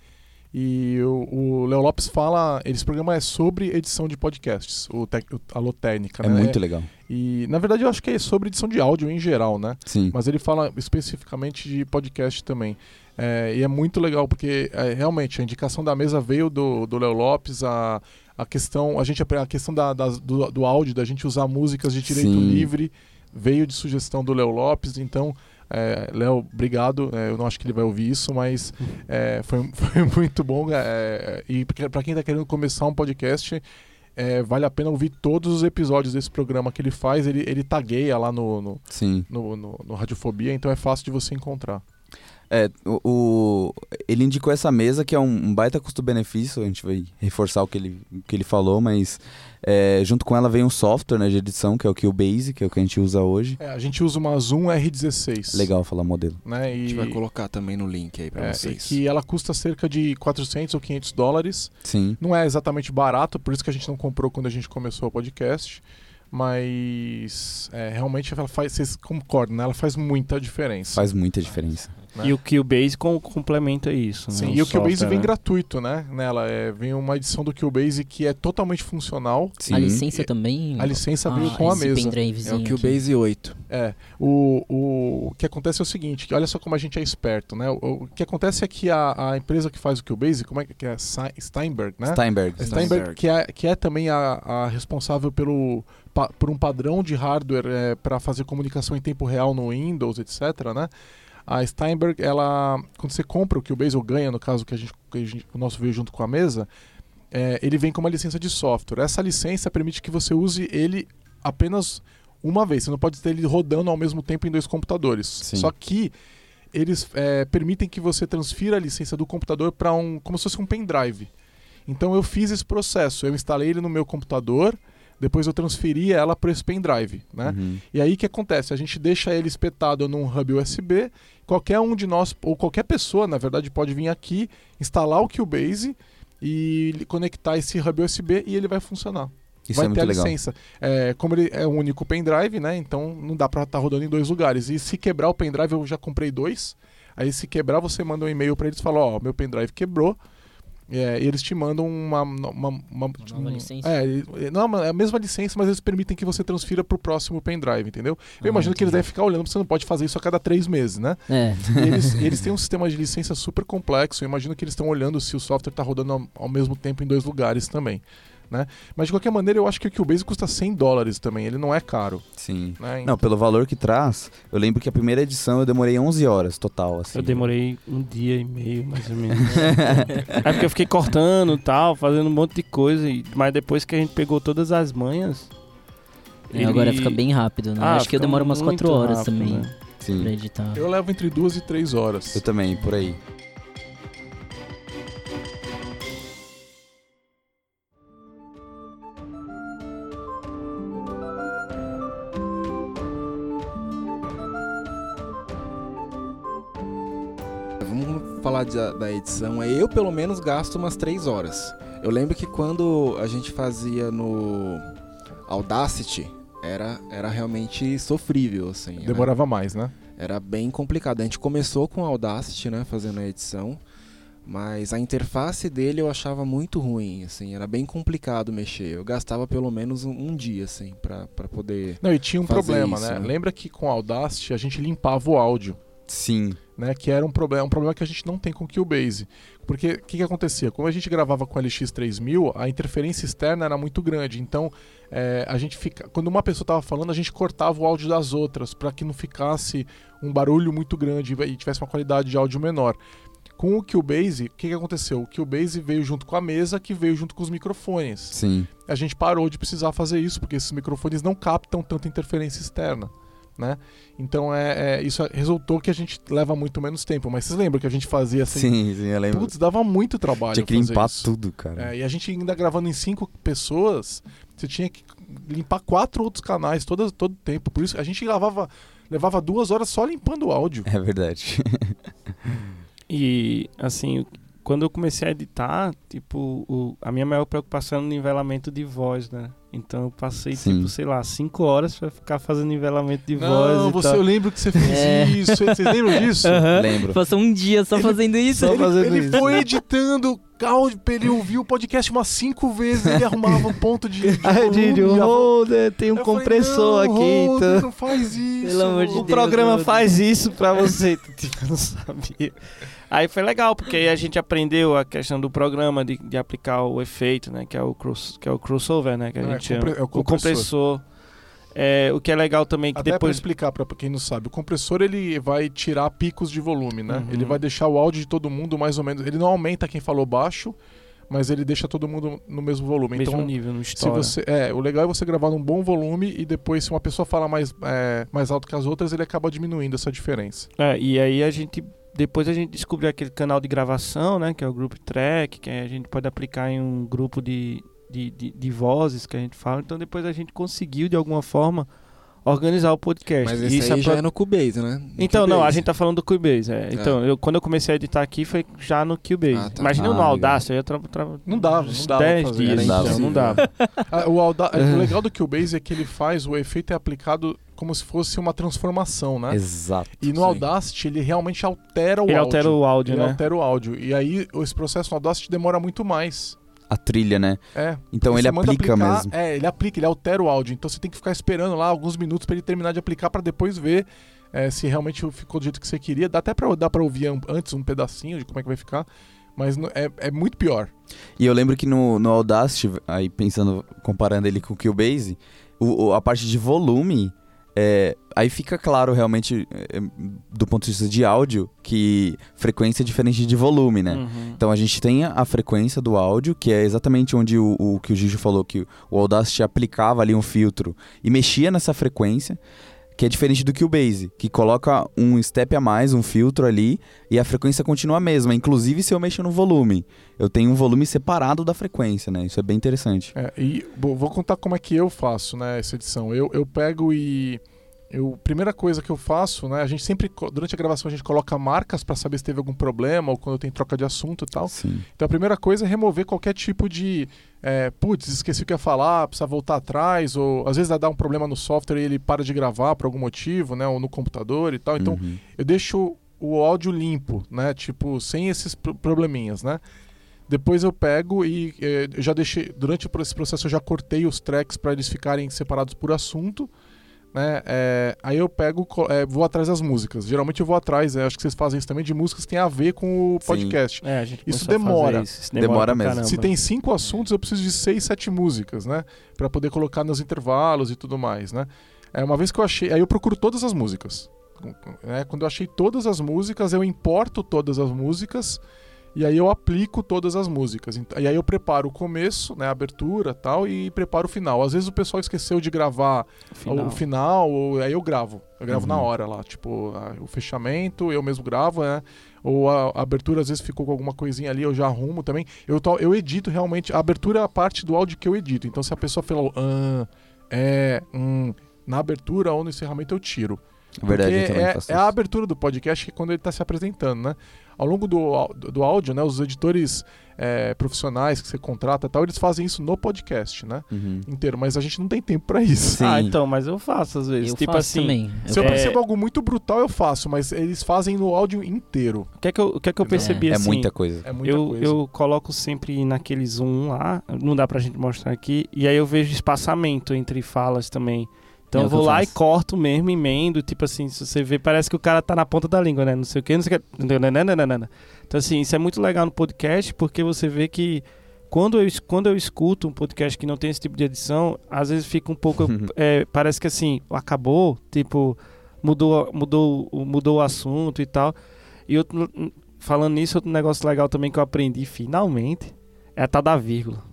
E o Léo Lopes fala, esse programa é sobre edição de podcasts, o, tec, o Alotênica, É né? muito legal. E na verdade eu acho que é sobre edição de áudio em geral, né? Sim. Mas ele fala especificamente de podcast também. É, e é muito legal, porque é, realmente a indicação da mesa veio do Léo Lopes, a, a questão, a gente a questão da, das- do, do áudio, da gente usar músicas de direito Sim. livre, veio de sugestão do Léo Lopes, então. É, Léo, obrigado. É, eu não acho que ele vai ouvir isso, mas é, foi, foi muito bom. é, e para quem está querendo começar um podcast, é, vale a pena ouvir todos os episódios desse programa que ele faz. Ele, ele tagueia lá no, no, no, no, no Radiofobia, então é fácil de você encontrar. É, o, o- ele indicou essa mesa que é um, um baita custo-benefício, a gente vai reforçar o que ele, o que ele falou, mas é, junto com ela vem um software né, de edição, que é o Cubase, que é o que a gente usa hoje. É, a gente usa uma Zoom R16. Legal falar modelo. Né, A e, gente vai colocar também no link aí pra é, vocês. que ela custa cerca de 400 ou 500 dólares. Sim. Não é exatamente barato, por isso que a gente não comprou quando a gente começou o podcast. Mas é, realmente ela faz, vocês concordam, né? Ela faz muita diferença. Faz muita diferença. né? E o Cubase com, complementa isso. Sim, né? e o Cubase software, vem né? gratuito, né? Nela é, vem uma edição do Cubase que é totalmente funcional. Sim. A licença também. A licença Ah, veio com a mesa. É o aqui. Cubase 8. É, o, o, o que acontece é o seguinte, que olha só como a gente é esperto, né? O, o que acontece é que a, a empresa que faz o Cubase, como é que é? Steinberg, né? Steinberg. A Steinberg, que é, que é também a, a responsável pelo, por um padrão de hardware para fazer comunicação em tempo real no Windows, etc. Né? A Steinberg, ela, quando você compra o Cubase ou ganha, no caso que, a gente, que a gente- o nosso veio junto com a mesa, é, ele vem com uma licença de software. Essa licença permite que você use ele apenas uma vez. Você não pode ter ele rodando ao mesmo tempo em dois computadores. Sim. Só que eles é, permitem que você transfira a licença do computador para um, como se fosse um pendrive. Então eu fiz esse processo. Eu instalei ele no meu computador, depois eu transferi ela para esse pendrive, né? Uhum. E aí o que acontece? A gente deixa ele espetado num hub USB. Qualquer um de nós, ou qualquer pessoa, na verdade, pode vir aqui, instalar o Cubase e conectar esse hub USB e ele vai funcionar. Isso vai é ter a licença. É, como ele é um único pendrive, né? Então não dá pra estar rodando em dois lugares. E se quebrar o pendrive, eu já comprei dois. Aí se quebrar, você manda um e-mail pra eles e fala, ó, meu pendrive quebrou. É, e eles te mandam uma, uma, uma- um- licença? É, não, é a mesma licença, mas eles permitem que você transfira pro próximo pendrive, entendeu? Eu Ah, imagino que eles devem ficar olhando, porque você não pode fazer isso a cada três meses, né? É. Eles, eles têm um sistema de licença super complexo. Eu imagino que eles estão olhando se o software está rodando ao, ao mesmo tempo em dois lugares também. Né? Mas de qualquer maneira, eu acho que o Cubase custa 100 dólares também. Ele não é caro. Sim. Né? Não, pelo valor que traz, eu lembro que a primeira edição eu demorei 11 horas total, assim. Eu demorei um dia e meio, mais ou menos. é porque eu fiquei cortando e tal, fazendo um monte de coisa. e- Mas depois que a gente pegou todas as manhas. É, Agora ele- fica bem rápido, né? Ah, Acho que eu demoro umas muito 4 horas rápido, também né? Sim. pra editar. Eu levo entre duas e três horas. Eu também, por aí. Falar de- da edição. aí. Eu, pelo menos, gasto umas 3 horas. Eu lembro que quando a gente fazia no Audacity, era, era realmente sofrível, assim. era- Demorava mais, né? Era bem complicado. A gente começou com o Audacity, né, fazendo a edição, mas a interface dele eu achava muito ruim, assim, era bem complicado mexer. Eu gastava pelo menos um, um dia, assim, pra, pra poder... Não, e tinha um problema, isso, né? né? Lembra que com o Audacity a gente limpava o áudio. Sim. né, que era um problema, um problema que a gente não tem com o Cubase. Porque o que, que acontecia? Quando a gente gravava com o LX3000, a interferência externa era muito grande. Então, é, a gente fica, quando uma pessoa estava falando, a gente cortava o áudio das outras para que não ficasse um barulho muito grande e tivesse uma qualidade de áudio menor. Com o Cubase, o que, que aconteceu? O Cubase veio junto com a mesa, que veio junto com os microfones. Sim. A gente parou de precisar fazer isso, porque esses microfones não captam tanta interferência externa. Né? Então é, é- isso resultou que a gente leva muito menos tempo. Mas vocês lembram que a gente fazia assim? Sim, sim, eu lembro. Putz, dava muito trabalho. Tinha que fazer limpar isso. tudo, cara. É, e a gente ainda gravando em cinco pessoas, você tinha que limpar quatro outros canais todo, todo tempo. Por isso a gente gravava, levava duas horas só limpando o áudio. É verdade. E, assim, quando eu comecei a editar, tipo, o- a minha maior preocupação era o nivelamento de voz, né? Então eu passei, Sim. tipo, sei lá, cinco horas pra ficar fazendo nivelamento de voz Não, você, tal. eu lembro que você fez É. isso. Vocês lembram disso? Aham. Lembro. Passou um dia só Ele- fazendo isso. Só ele, fazendo ele isso. foi editando áudio, ele ouviu o podcast umas cinco vezes, ele arrumava um ponto de. de Aí, Didi, volume, o a- Holder tem um Eu falei, compressor não, aqui, Holder, então. Não faz isso. Pelo amor de O Deus, programa Holder. faz isso pra você. Tipo, eu não sabia. Aí foi legal, porque aí a gente aprendeu a questão do programa, de, de aplicar o efeito, né? Que é o, cross, que é o crossover, né? Que a é gente chama. compre- é o o compressor. compressor. É, o que é legal também que Até depois. pra explicar pra quem não sabe, o compressor ele vai tirar picos de volume, né? Uhum. Ele vai deixar o áudio de todo mundo mais ou menos. Ele não aumenta quem falou baixo, mas ele deixa todo mundo no mesmo volume. mesmo então, nível, no se história. você, é, o legal é você gravar num bom volume e depois, se uma pessoa fala mais, é, mais alto que as outras, ele acaba diminuindo essa diferença. É, e aí a gente. Depois a gente descobriu aquele canal de gravação, né? Que é o Group Track, que a gente pode aplicar em um grupo de, de, de, de vozes que a gente fala. Então depois a gente conseguiu, de alguma forma, organizar o podcast. Mas E isso aí é já pro- é no Cubase, né? No Então, não, a Cubase. gente tá falando do Cubase. é. Então, eu, quando eu comecei a editar aqui foi já no Cubase. Ah, tá. Imagina Ah, no. Audacity, eu ia tra tra Não dava, não uns dava 10 pra fazer. dias, então, não dava. Ah, o, Auda- É. o legal do Cubase é que ele faz, o efeito é aplicado como se fosse uma transformação, né? Exato. E no Sim. Audacity ele realmente altera o Ele áudio. altera o áudio, Ele né? altera o áudio. E aí esse processo no Audacity demora muito mais. A trilha, né? É. Então ele aplica aplicar- mesmo. É, ele aplica, ele altera o áudio. Então você tem que ficar esperando lá alguns minutos pra ele terminar de aplicar pra depois ver é, se realmente ficou do jeito que você queria. Dá até dá pra ouvir an- antes um pedacinho de como é que vai ficar. Mas é, é muito pior. E eu lembro que no, no Audacity, aí pensando, comparando ele com o Cubase, o, o- a parte de volume, é, aí fica claro realmente, é, do ponto de vista de áudio, que frequência é diferente de volume, né? Uhum. Então a gente tem a frequência do áudio, que é exatamente onde o, o que o Gigi falou, que o Audacity aplicava ali um filtro e mexia nessa frequência, que é diferente do Cubase, que coloca um step a mais, um filtro ali, e a frequência continua a mesma, inclusive se eu mexo no volume. Eu tenho um volume separado da frequência, né? Isso é bem interessante. É, e bom, vou contar como é que eu faço, né, essa edição. Eu, eu pego e eu primeira coisa que eu faço, né, a gente sempre durante a gravação a gente coloca marcas pra saber se teve algum problema ou quando tem troca de assunto e tal. Sim. Então a primeira coisa é remover qualquer tipo de é, putz, esqueci o que ia falar, precisa voltar atrás ou às vezes dá um problema no software e ele para de gravar por algum motivo, né, ou no computador e tal. Então Uhum. eu deixo o áudio limpo, né? Tipo, sem esses pro- probleminhas, né? Depois eu pego e eh, já deixei. Durante esse processo eu já cortei os tracks para eles ficarem separados por assunto. Né? Eh, aí eu pego, eh, vou atrás das músicas. Geralmente eu vou atrás, eh, acho que vocês fazem isso também, de músicas que tem a ver com o Sim. podcast. É, a gente Isso começou a fazer demora. Isso, isso Demora pra mesmo. caramba. Se tem cinco assuntos, eu preciso de seis, sete músicas, né? Pra poder colocar nos intervalos e tudo mais, né? É, uma vez que eu achei. Aí eu procuro todas as músicas. né? Quando eu achei todas as músicas, eu importo todas as músicas e aí eu aplico todas as músicas. E aí eu preparo o começo, né? A abertura tal, e preparo o final. Às vezes o pessoal esqueceu de gravar Final. o final, ou, aí eu gravo. Eu gravo Uhum. na hora lá, tipo, a- o fechamento, eu mesmo gravo, né? Ou a, a abertura, às vezes ficou com alguma coisinha ali, eu já arrumo também. Eu, to- eu edito realmente. A abertura é a parte do áudio que eu edito. Então, se a pessoa falou, ah, é, hum, na abertura ou no encerramento, eu tiro. Verdade, é, é a abertura do podcast que é quando ele está se apresentando, né? Ao longo do, do áudio, né? Os editores é, profissionais que você contrata e tal, eles fazem isso no podcast, né? Uhum. Inteiro. Mas a gente não tem tempo para isso. Sim. Ah, então, mas eu faço às vezes. Eu tipo faço assim, também. Se eu É- percebo algo muito brutal, eu faço, mas eles fazem no áudio inteiro. o que é que eu, o que é que eu percebi É assim? muita coisa. É muita eu, coisa. eu coloco sempre naquele zoom lá, não dá pra gente mostrar aqui, e aí eu vejo espaçamento entre falas também. Então É eu vou eu lá faço. e corto mesmo, emendo, tipo assim, se você vê, parece que o cara tá na ponta da língua, né? Não sei o que, não sei o que. nananana. Então assim, isso é muito legal no podcast, porque você vê que quando eu, quando eu escuto um podcast que não tem esse tipo de edição, às vezes fica um pouco. é, parece que assim, acabou, tipo, mudou, mudou, o- mudou o assunto e tal. E outro, falando nisso, outro negócio legal também que eu aprendi finalmente é a tal da vírgula.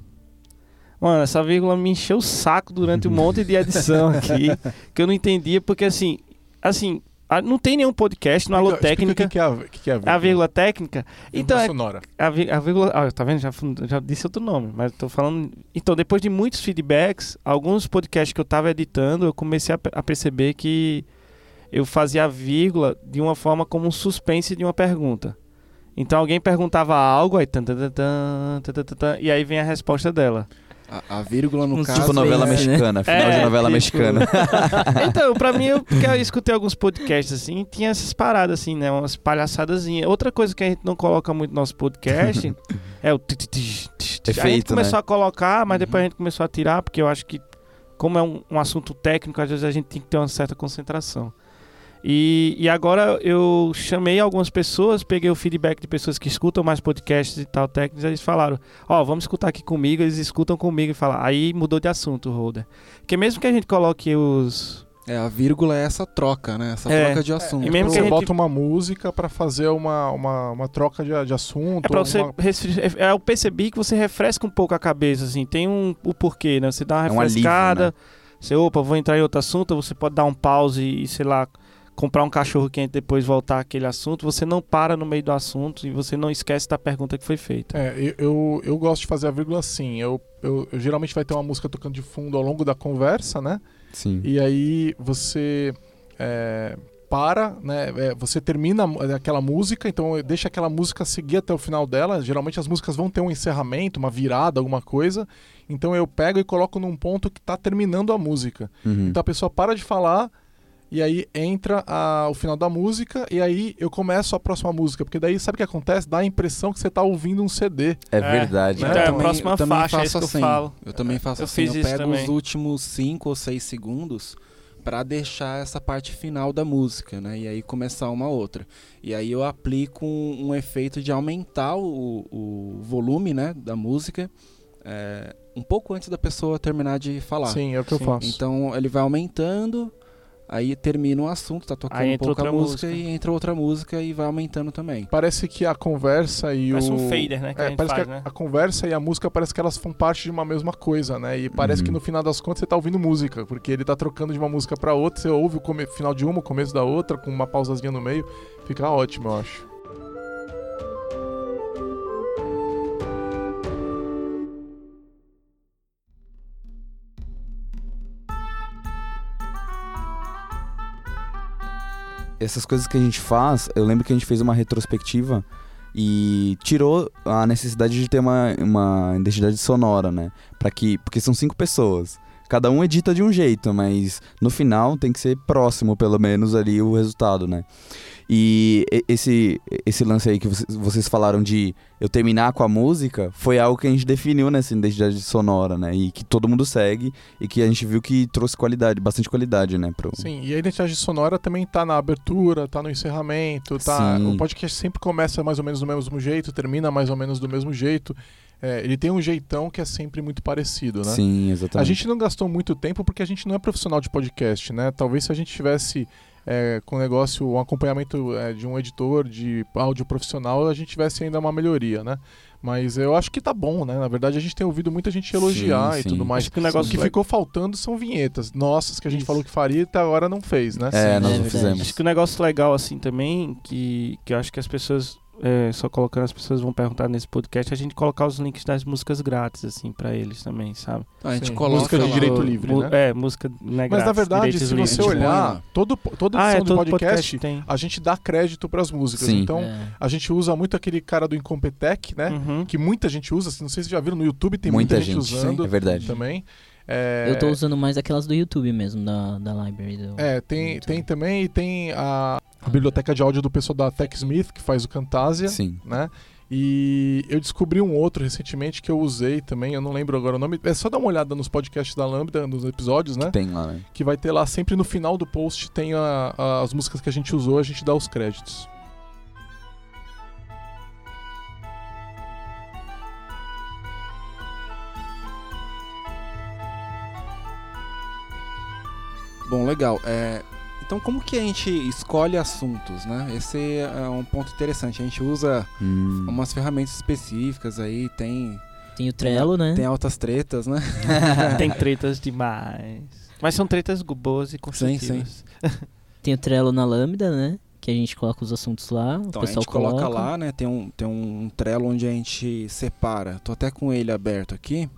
Mano, essa vírgula me encheu o saco durante um monte de edição aqui, que eu não entendia, porque assim, assim, não tem nenhum podcast na Alô Técnica. O é que, que, é a, que, é a vírgula? A vírgula técnica. Então, é, sonora. A, a vírgula. Ah, tá vendo? Já, já disse outro nome, mas tô falando. Então, depois de muitos feedbacks, alguns podcasts que eu tava editando, eu comecei a, a perceber que eu fazia a vírgula de uma forma como um suspense de uma pergunta. Então alguém perguntava algo, aí tan, tan, tan, e aí vem a resposta dela. A, a vírgula, no Um caso. Tipo novela é- mexicana, final É, de novela tipo- mexicana. então, pra mim, eu, porque eu escutei alguns podcasts assim, tinha essas paradas assim, né? Umas palhaçadazinhas. Outra coisa que a gente não coloca muito no nosso podcast é o. ti. A gente Efeito, começou né? a colocar, mas depois Uhum. a gente começou a tirar, porque eu acho que, como é um, um assunto técnico, às vezes a gente tem que ter uma certa concentração. E, e agora eu chamei algumas pessoas, peguei o feedback de pessoas que escutam mais podcasts e tal, técnicos, e eles falaram, ó, vamos escutar aqui comigo, eles escutam comigo e falam, aí mudou de assunto, Holder. Porque mesmo que a gente coloque os, É, a vírgula é essa troca, né? Essa É. troca de assunto. E mesmo que você gente- bota uma música pra fazer uma, uma, uma troca de, de assunto. É pra você. uma- resfri- é, Eu percebi que você refresca um pouco a cabeça, assim. Tem um, o porquê, né? Você dá uma É um alívio, refrescada. né? Você, opa, vou entrar em outro assunto. Você pode dar um pause e, sei lá, comprar um cachorro quente depois voltar àquele assunto, você não para no meio do assunto e você não esquece da pergunta que foi feita. É, eu, eu, eu gosto de fazer a vírgula assim. Eu, eu, eu geralmente vai ter uma música tocando de fundo ao longo da conversa, né? Sim. E aí você é, para, né? é, você termina aquela música, então deixa aquela música seguir até o final dela. Geralmente as músicas vão ter um encerramento, uma virada, alguma coisa. Então eu pego e coloco num ponto que está terminando a música. Uhum. Então a pessoa para de falar e aí entra a- o final da música e aí eu começo a próxima música. Porque daí sabe o que acontece? Dá a impressão que você está ouvindo um CD. É É. verdade. Então, né? é a próxima eu também faixa, é faço que assim. eu falo. Eu também faço Eu assim. fiz eu pego também. os últimos 5 ou 6 segundos pra deixar essa parte final da música, né? E aí começar uma outra. E aí eu aplico um, um efeito de aumentar o, o volume, né, da música é, um pouco antes da pessoa terminar de falar. Sim, é o que eu Sim. faço. Então ele vai aumentando, aí termina um assunto, tá tocando Aí um pouco a outra música, música. e entra outra música e vai aumentando também. Parece que a conversa e Parece o. um fader, né? Que a É, gente parece faz, que a, né? a conversa e a música parece que elas são parte de uma mesma coisa, né? E parece Uhum. que no final das contas você tá ouvindo música, porque ele tá trocando de uma música pra outra, você ouve o come- final de uma, o começo da outra, com uma pausazinha no meio. Fica ótimo, eu acho. Essas coisas que a gente faz, eu lembro que a gente fez uma retrospectiva e tirou a necessidade de ter uma, uma identidade sonora, né? Para que, porque são cinco pessoas. Cada um edita de um jeito, mas no final tem que ser próximo, pelo menos, ali o resultado, né? E esse, esse lance aí que vocês, vocês falaram de eu terminar com a música foi algo que a gente definiu nessa identidade sonora, né? E que todo mundo segue e que a gente viu que trouxe qualidade, bastante qualidade, né? Pro... Sim, e a identidade sonora também tá na abertura, tá no encerramento, tá. Sim. O podcast sempre começa mais ou menos do mesmo jeito, termina mais ou menos do mesmo jeito. É, ele tem um jeitão que é sempre muito parecido, né? Sim, A exatamente. gente não gastou muito tempo porque a gente não é profissional de podcast, né? Talvez se a gente tivesse é, com o negócio, um acompanhamento é, de um editor de áudio profissional, a gente tivesse ainda uma melhoria, né? Mas eu acho que tá bom, né? Na verdade, a gente tem ouvido muita gente elogiar Sim, e sim. tudo mais. Acho que o negócio que le- ficou faltando são vinhetas nossas que a gente Isso. falou que faria e até agora não fez, né? É, Sim, nós é não fizemos. Acho que o negócio legal assim também, que, que eu acho que as pessoas, é, só colocando as pessoas vão perguntar nesse podcast, é a gente colocar os links das músicas grátis, assim, pra eles também, sabe? A gente Sim, coloca música de direito livre, né? É, música né, Mas na grátis, verdade, se livres. você livre. olhar, todo, toda Ah, edição é, de todo podcast, podcast tem. a gente dá crédito pras músicas. Sim. Então, É. a gente usa muito aquele cara do Incompetech, né? Uhum. Que muita gente usa. Não sei se vocês já viram no YouTube, tem Muita muita, gente, gente, usando é verdade. também. É, Eu tô usando mais aquelas do YouTube mesmo, da, da library. Do... É, tem, tem também e tem a, a biblioteca de áudio do pessoal da TechSmith, que faz o Camtasia, Sim. né? E eu descobri um outro recentemente que eu usei também, eu não lembro agora o nome. É só dar uma olhada nos podcasts da Lambda, nos episódios, né? Tem lá, né? Que vai ter lá sempre no final do post tem a- a- as músicas que a gente usou, a gente dá os créditos. Bom, legal. É, então, como que a gente escolhe assuntos, né? Esse é um ponto interessante. A gente usa Hum. umas ferramentas específicas aí, tem, Tem o Trello, né? tem altas tretas, né? tem tretas demais. Mas são tretas boas e construtivas. Tem o Trello na Lambda, né? Que a gente coloca os assuntos lá, Então o a pessoal gente coloca lá, né? Tem um, tem um Trello onde a gente separa. Tô até com ele aberto aqui.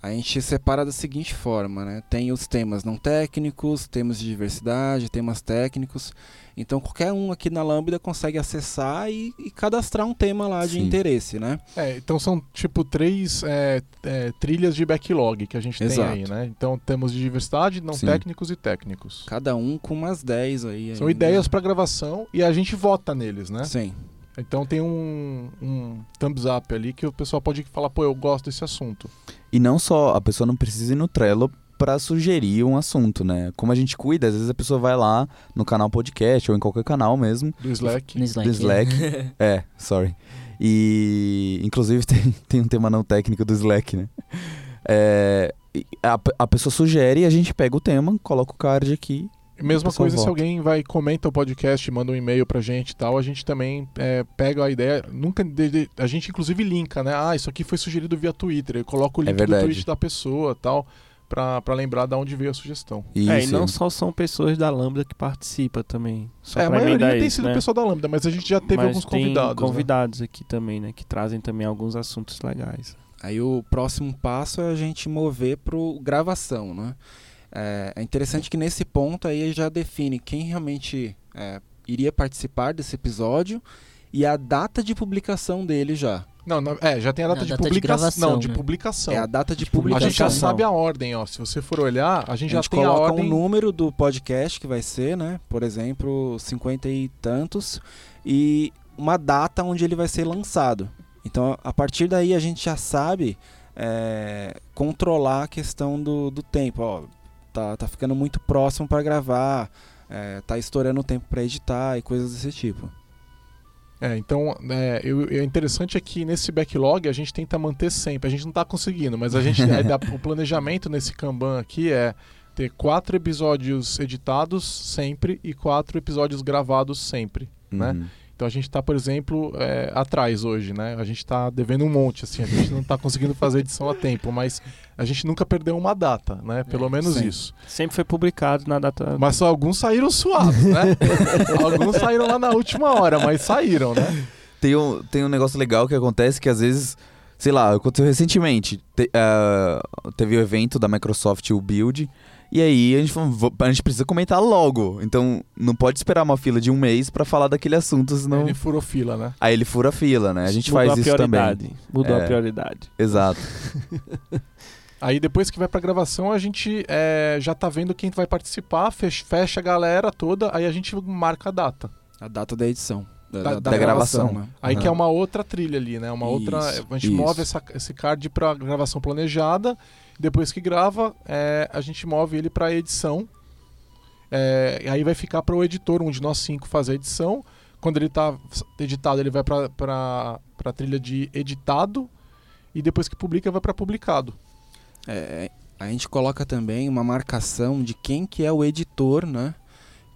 A gente separa da seguinte forma, né? Tem os temas não técnicos, temas de diversidade, temas técnicos. Então qualquer um aqui na Lambda consegue acessar e, e cadastrar um tema lá de Sim. interesse, né? É, então são tipo três é, é, trilhas de backlog que a gente Exato. tem aí, né? Então temos de diversidade, não Sim. técnicos e técnicos. Cada um com umas 10 aí. São ainda. ideias para gravação e a gente vota neles, né? Sim. Então tem um, um thumbs up ali que o pessoal pode falar, pô, eu gosto desse assunto. E não só, a pessoa não precisa ir no Trello pra sugerir um assunto, né? Como a gente cuida, às vezes a pessoa vai lá no canal podcast ou em qualquer canal mesmo, Do Slack. No Slack. do Slack. é, sorry. E inclusive tem, tem um tema não técnico do Slack, né? É, a, a pessoa sugere e a gente pega o tema, coloca o card aqui. Mesma O pessoal coisa se vota. alguém vai comenta o podcast, manda um e-mail pra gente e tal, a gente também é, pega a ideia, nunca de- de- a gente inclusive linka, né? Ah, isso aqui foi sugerido via Twitter, eu coloco o É link do verdade. tweet da pessoa, tal, pra, pra lembrar de onde veio a sugestão. Isso. É, e não só são pessoas da Lambda que participam também. Só é, a maioria tem isso, sido né? pessoal da Lambda, mas a gente já teve Mas alguns tem convidados. né? convidados aqui também, né? Que trazem também alguns assuntos legais. Aí o próximo passo é a gente mover pro gravação, né? É, é interessante que nesse ponto aí já define quem realmente é, iria participar desse episódio e a data de publicação dele já. Não, não, é, já tem a data Não, de data de publicação. gravação, não, de né? publicação. É a data de A publicação. gente já sabe a ordem, ó. Se você for olhar, a gente A já gente tem a coloca ordem. um número do podcast que vai ser, né? Por exemplo, 50 e tantos e uma data onde ele vai ser lançado. Então, a partir daí a gente já sabe é, controlar a questão do, do tempo. Ó, tá, tá ficando muito próximo para gravar, é, tá estourando o tempo para editar e coisas desse tipo. É, então, é, eu- é interessante é que nesse backlog a gente tenta manter sempre. A gente não tá conseguindo, mas a gente é, dá- o planejamento nesse Kanban aqui é ter quatro episódios editados sempre e quatro episódios gravados sempre. né? Então a gente tá, por exemplo, é, atrás hoje, né? A gente tá devendo um monte, assim, a gente não tá conseguindo fazer edição a tempo, mas a gente nunca perdeu uma data, né? Pelo É, menos sim. isso. Sempre foi publicado na data. Mas só alguns saíram suaves, né? alguns saíram lá na última hora, mas saíram, né? Tem um, tem um negócio legal que acontece que às vezes, sei lá, aconteceu recentemente. Te- ah, teve o evento da Microsoft, o Build. E aí a gente, falou, "Vo- a gente precisa comentar logo. Então não pode esperar uma fila de um mês pra falar daquele assunto, senão. Ele furou fila, né? Aí ele fura a fila, né? A gente Mudou faz a isso também. prioridade. Mudou É. a prioridade. Exato. Aí depois que vai pra gravação, a gente é, já tá vendo quem vai participar, fech- fecha a galera toda, aí a gente marca a data. A data da edição. Da- da gravação. né? Aí Uhum. que é uma outra trilha ali, né? Uma outra. Isso, A gente isso. move essa- esse card pra gravação planejada. Depois que grava, é, a gente move ele pra edição. É, aí vai ficar para o editor, um de nós cinco fazer a edição. Quando ele tá editado, ele vai pra, pra trilha de editado. E depois que publica, vai pra publicado. É, a gente coloca também uma marcação de quem que é o editor, né?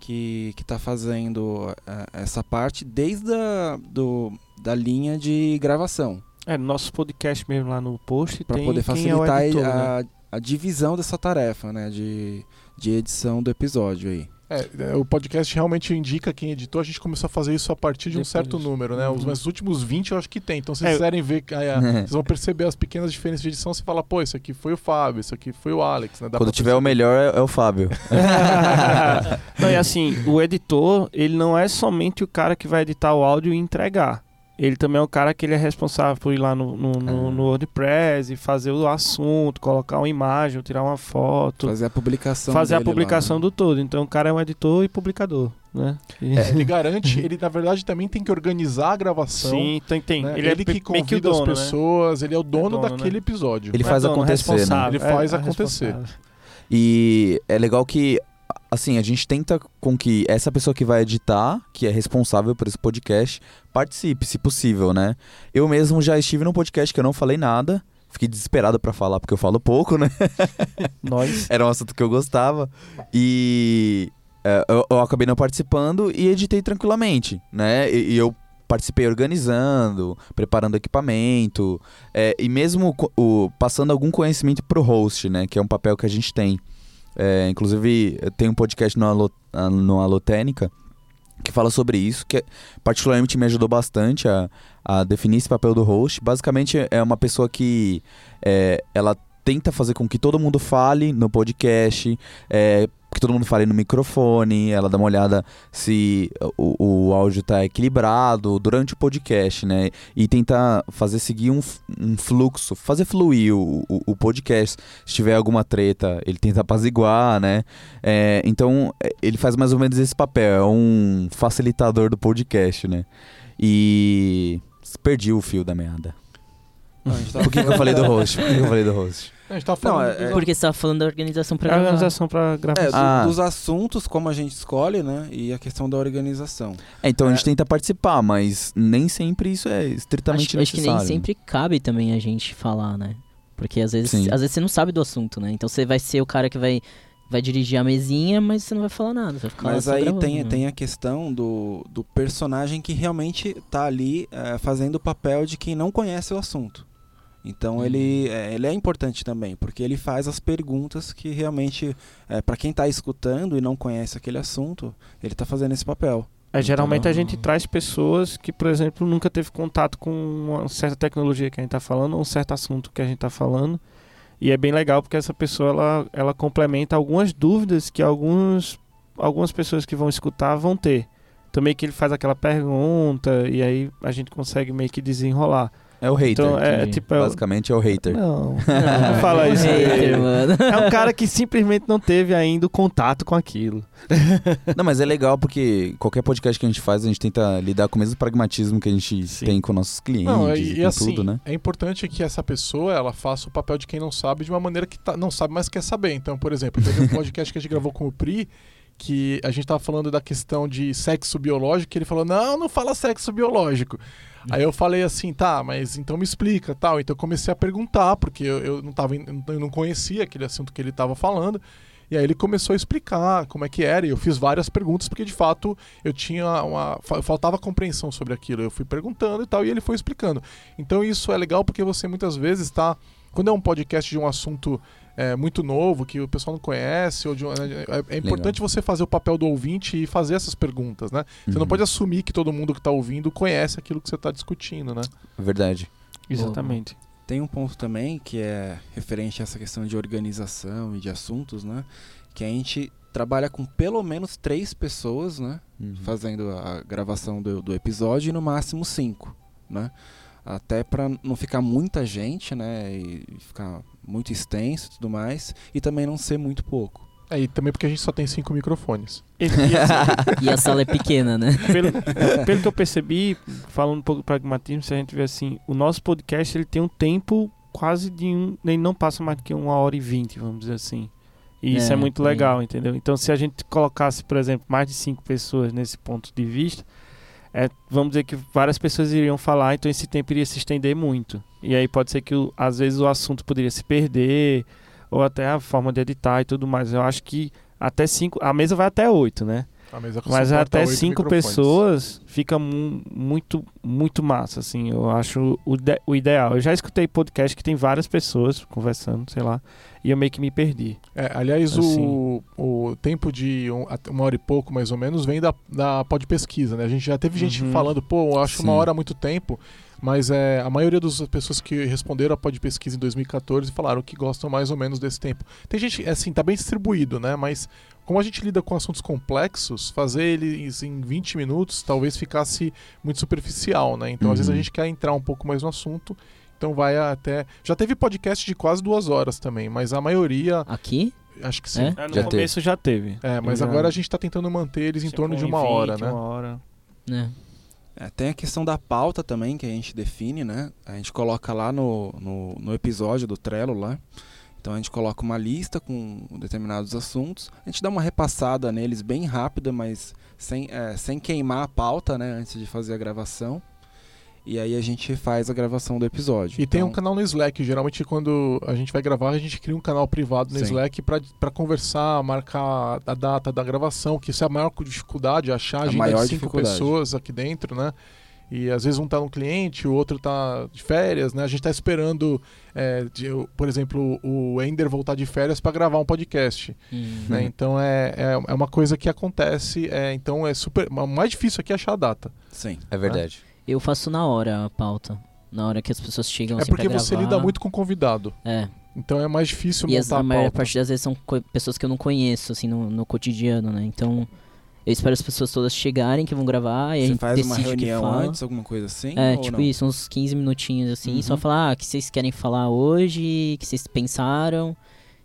Que, que tá fazendo é, essa parte desde a do, da linha de gravação. É, no nosso podcast mesmo lá no post Para poder quem é o facilitar editor, né? a, a divisão dessa tarefa, né? De, de edição do episódio aí. É, é, o podcast realmente indica quem editou. A gente começou a fazer isso a partir de um Depois. certo número, né? Os, Uhum. mas os últimos 20 eu acho que tem. Então, se vocês É. quiserem ver, é, é, vocês vão perceber as pequenas diferenças de edição. Você fala, pô, isso aqui foi o Fábio, isso aqui foi o Alex, né? Dá Quando tiver o perceber. melhor é, é o Fábio. não, e assim, o editor, ele não é somente o cara que vai editar o áudio e entregar. Ele também é o cara que ele é responsável por ir lá no, no, no- Ah. no WordPress e fazer o assunto, colocar uma imagem, tirar uma foto, Fazer a publicação fazer a dele lá, publicação né? do todo. Então o cara é um editor e publicador, né? E- É, ele garante, ele na verdade também tem que organizar a gravação. Sim, tem, tem. né? Ele, Ele, é que meio que o convida dono, as né? pessoas, ele é o dono, dono, daquele né? episódio. Ele é faz dono, acontecer, né? Ele faz é acontecer. E é legal que, assim, a gente tenta com que essa pessoa que vai editar, que é responsável por esse podcast, participe, se possível, né? Eu mesmo já estive num podcast que eu não falei nada. Fiquei desesperado pra falar, porque eu falo pouco, né? Nós. Era um assunto que eu gostava. E é, eu, eu acabei não participando e editei tranquilamente, né? E, e eu participei organizando, preparando equipamento, é, e mesmo o, passando algum conhecimento pro host, né? Que é um papel que a gente tem. É, inclusive, tem um podcast no, Alo, ah, no Alotênica que fala sobre isso, que particularmente me ajudou bastante a, a definir esse papel do host. Basicamente, é uma pessoa que é, ela tenta fazer com que todo mundo fale no podcast, é, todo mundo fale no microfone, ela dá uma olhada se o, o áudio está equilibrado durante o podcast, né? E tentar fazer seguir um, um fluxo, fazer fluir o, o, o podcast. Se tiver alguma treta, ele tenta apaziguar, né? É, então, é, ele faz mais ou menos esse papel, é um facilitador do podcast, né? E perdi o fio da meada. Não, a gente tava Por que, que eu falei do host? Por que, que eu falei do host? A gente tava falando Não, do- é- Porque você tava falando da organização pra É a gravar. organização pra gravar. É, do- Ah. dos assuntos, como a gente escolhe, né? E a questão da organização. É, então a É. gente tenta participar, mas nem sempre isso é estritamente Acho, acho que necessário. nem sempre cabe também a gente falar, né? Porque às vezes, Sim. às vezes você não sabe do assunto, né? Então você vai ser o cara que vai, vai dirigir a mesinha, mas você não vai falar nada. Vai Mas aí gravando, tem, né? tem a questão do, do personagem que realmente tá ali é, fazendo o papel de quem não conhece o assunto. Então ele, é, ele é importante também, porque ele faz as perguntas que realmente, é, para quem está escutando e não conhece aquele assunto, ele está fazendo esse papel. É, geralmente a Então- gente traz pessoas que, por exemplo, nunca teve contato com uma certa tecnologia que a gente está falando, ou um certo assunto que a gente está falando. E é bem legal porque essa pessoa ela, ela complementa algumas dúvidas que alguns, algumas pessoas que vão escutar vão ter. Também que ele faz aquela pergunta e aí a gente consegue meio que desenrolar. É o hater. Então, é, tipo, é o- basicamente é o hater. Não, não fala isso. Hater, mano. É um cara que simplesmente não teve ainda o contato com aquilo. Não, mas é legal porque qualquer podcast que a gente faz, a gente tenta lidar com o mesmo pragmatismo que a gente Sim. tem com nossos clientes Não, e, e, e com assim, tudo, né? é importante que essa pessoa ela faça o papel de quem não sabe de uma maneira que tá- não sabe, mas quer saber. Então, por exemplo, teve um podcast que a gente gravou com o Pri que a gente tava falando da questão de sexo biológico, e ele falou: "Não, não fala sexo biológico". Aí eu falei assim: "Tá, mas então me explica", tal. Então eu comecei a perguntar, porque eu, eu não tava eu não conhecia aquele assunto que ele tava falando. E aí ele começou a explicar como é que era, e eu fiz várias perguntas, porque de fato eu tinha uma. fa- Faltava compreensão sobre aquilo. Eu fui perguntando e tal, e ele foi explicando. Então isso é legal porque você muitas vezes está. Quando é um podcast de um assunto é, muito novo, que o pessoal não conhece, ou de um- é, é importante você fazer o papel do ouvinte e fazer essas perguntas, né? Você não Uhum. pode assumir que todo mundo que está ouvindo conhece aquilo que você está discutindo, né? Verdade. Exatamente. Tem um ponto também que é referente a essa questão de organização e de assuntos, né? Que a gente trabalha com pelo menos três pessoas, né? Uhum. Fazendo a gravação do, do episódio e no máximo cinco, né? Até para não ficar muita gente, né? E ficar muito extenso e tudo mais. E também não ser muito pouco. É, e também porque a gente só tem cinco microfones. E- e assim, E a sala é pequena, né? pelo, pelo que eu percebi, falando um pouco do pragmatismo, se a gente vê assim, o nosso podcast ele tem um tempo quase de um. Ele não passa mais do que uma hora e vinte, vamos dizer assim. E isso É, é muito legal, entendeu? Então, se a gente colocasse, por exemplo, mais de cinco pessoas nesse ponto de vista, é, vamos dizer que várias pessoas iriam falar, então esse tempo iria se estender muito. E aí pode ser que, às vezes, o assunto poderia se perder, ou até a forma de editar e tudo mais. Eu acho que até cinco. A mesa vai até oito, né? Mas até cinco pessoas fica mu- muito, muito massa, assim. Eu acho o, o ideal. Eu já escutei podcast que tem várias pessoas conversando, sei lá, e eu meio que me perdi. É, aliás, Assim. o, o tempo de um- uma hora e pouco, mais ou menos, vem da, da pod pesquisa, né? A gente já teve gente Uhum. falando, pô, eu acho uma Sim. hora muito tempo, mas é, a maioria das pessoas que responderam a pod pesquisa em 2014 falaram que gostam mais ou menos desse tempo. Tem gente, assim, tá bem distribuído, né? Mas como a gente lida com assuntos complexos, fazer eles em 20 minutos talvez ficasse muito superficial, né? Então, às vezes, a Uhum. gente quer entrar um pouco mais no assunto. Então vai até. Já teve podcast de quase duas horas também, mas a maioria, Aqui? acho que sim. É? É, no Já começo já teve. É, mas já- agora a gente tá tentando manter eles em Sempre torno de um uma 20, hora, né? Uma hora. É. É, tem a questão da pauta também que a gente define, né? A gente coloca lá no, no, no episódio do Trello lá. Então a gente coloca uma lista com determinados assuntos. A gente dá uma repassada neles bem rápida, mas sem, é, sem queimar a pauta, né? Antes de fazer a gravação. E aí a gente faz a gravação do episódio. E tem um Então, canal no Slack. Geralmente, quando a gente vai gravar, a gente cria um canal privado no Sim. Slack pra conversar, marcar a data da gravação, que isso é a maior dificuldade, achar a agenda maior cinco pessoas aqui dentro, né? E às vezes um tá no cliente, o outro tá de férias, né? A gente tá esperando, é, de- por exemplo, o Ender voltar de férias para gravar um podcast. Hum. né? Então é, é, é uma coisa que acontece. É, então é super. O mais difícil aqui é achar a data. Sim. É verdade. Eu faço na hora a pauta. Na hora que as pessoas chegam é assim porque você gravar. lida muito com convidado. É. Então é mais difícil E as, montar a a maior pauta. parte das vezes são pessoas que eu não conheço, assim, no, no cotidiano, né? Então, eu espero as pessoas todas chegarem que vão gravar e a Você gente faz uma decide que reunião fala. antes, alguma coisa assim? É, ou tipo não? isso, uns 15 minutinhos assim, Uhum. só falar ah, o que vocês querem falar hoje, o que vocês pensaram.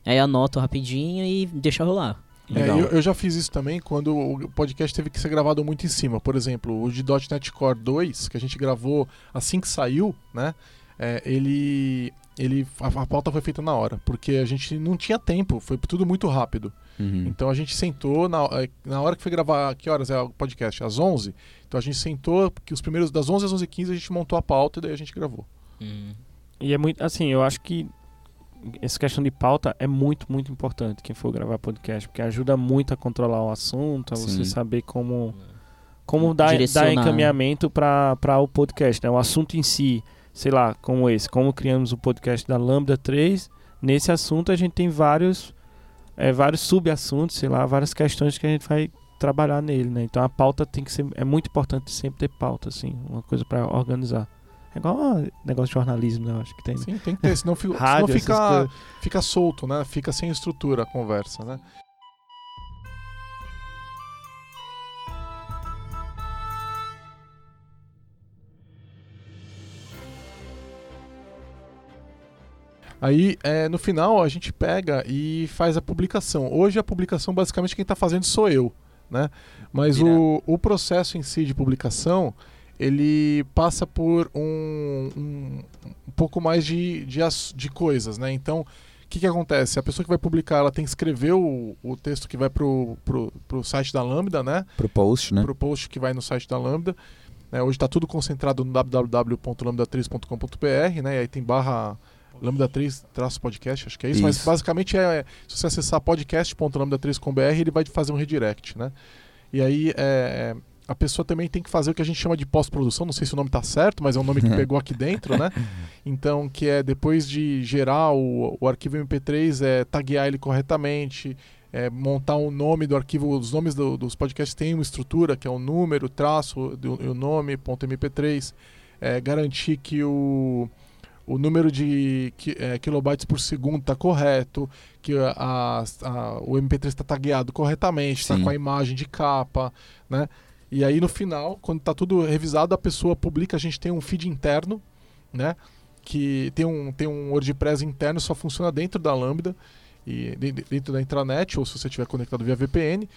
Aí anoto rapidinho e deixa rolar. É, eu, eu já fiz isso também quando o podcast teve que ser gravado muito em cima. Por exemplo, o de .NET Core 2, que a gente gravou assim que saiu, né? é, ele, ele a, a pauta foi feita na hora, porque a gente não tinha tempo, foi tudo muito rápido. Uhum. Então a gente sentou na, eh, na hora que foi gravar, que horas é o podcast? Às 11. Então a gente sentou, que os primeiros das 11 às 11h15 a gente montou a pauta e daí a gente gravou. E é muito, assim, eu acho que essa questão de pauta é muito, muito importante quem for gravar podcast, porque ajuda muito a controlar o assunto, a Sim. você saber como como dar, dar Direcionar. encaminhamento para o podcast, né? O assunto em si. Sei lá, como esse, como criamos o podcast da Lambda 3, nesse assunto a gente tem vários, é, vários subassuntos, sei lá, várias questões que a gente vai trabalhar nele, né? Então a pauta tem que ser, é muito importante sempre ter pauta, assim, uma coisa para organizar. É igual um negócio de jornalismo, né? Eu acho que tem. né? Sim, tem que ter, senão, fica, Rádio, senão fica, fica solto, né? Fica sem estrutura a conversa, né? Aí, é, no final, a gente pega e faz a publicação. Hoje, a publicação, basicamente, quem está fazendo sou eu, né? Mas o, o processo em si de publicação, ele passa por um, um, um pouco mais de, de, de coisas, né? Então, o que, que acontece? A pessoa que vai publicar, ela tem que escrever o, o texto que vai pro, pro, pro site da Lambda, né? Pro post, né? Pro post que vai no site da Lambda. né? hoje está tudo concentrado no www.lambda3.com.br, né? E aí tem barra Lambda 3 traço podcast, acho que é isso, mas Isso. basicamente é, se você acessar podcast.lambda3.com.br, ele vai fazer um redirect, né? E aí é, a pessoa também tem que fazer o que a gente chama de pós-produção, não sei se o nome tá certo, mas é um nome que pegou aqui dentro, né? Então, que é depois de gerar o, o arquivo MP3, é taguear ele corretamente, é, montar o nome do arquivo, os nomes do- dos podcasts têm uma estrutura, que é o número, traço, o nome, ponto .mp3, é, garantir que o, o número de é, kilobytes por segundo está correto, que a, a- o MP3 está tagueado corretamente, está com a imagem de capa, né? E aí no final, quando está tudo revisado, a pessoa publica, a gente tem um feed interno, né? Que tem um, tem um WordPress interno, só funciona dentro da Lambda, e de- de- dentro da intranet, ou se você estiver conectado via VPN.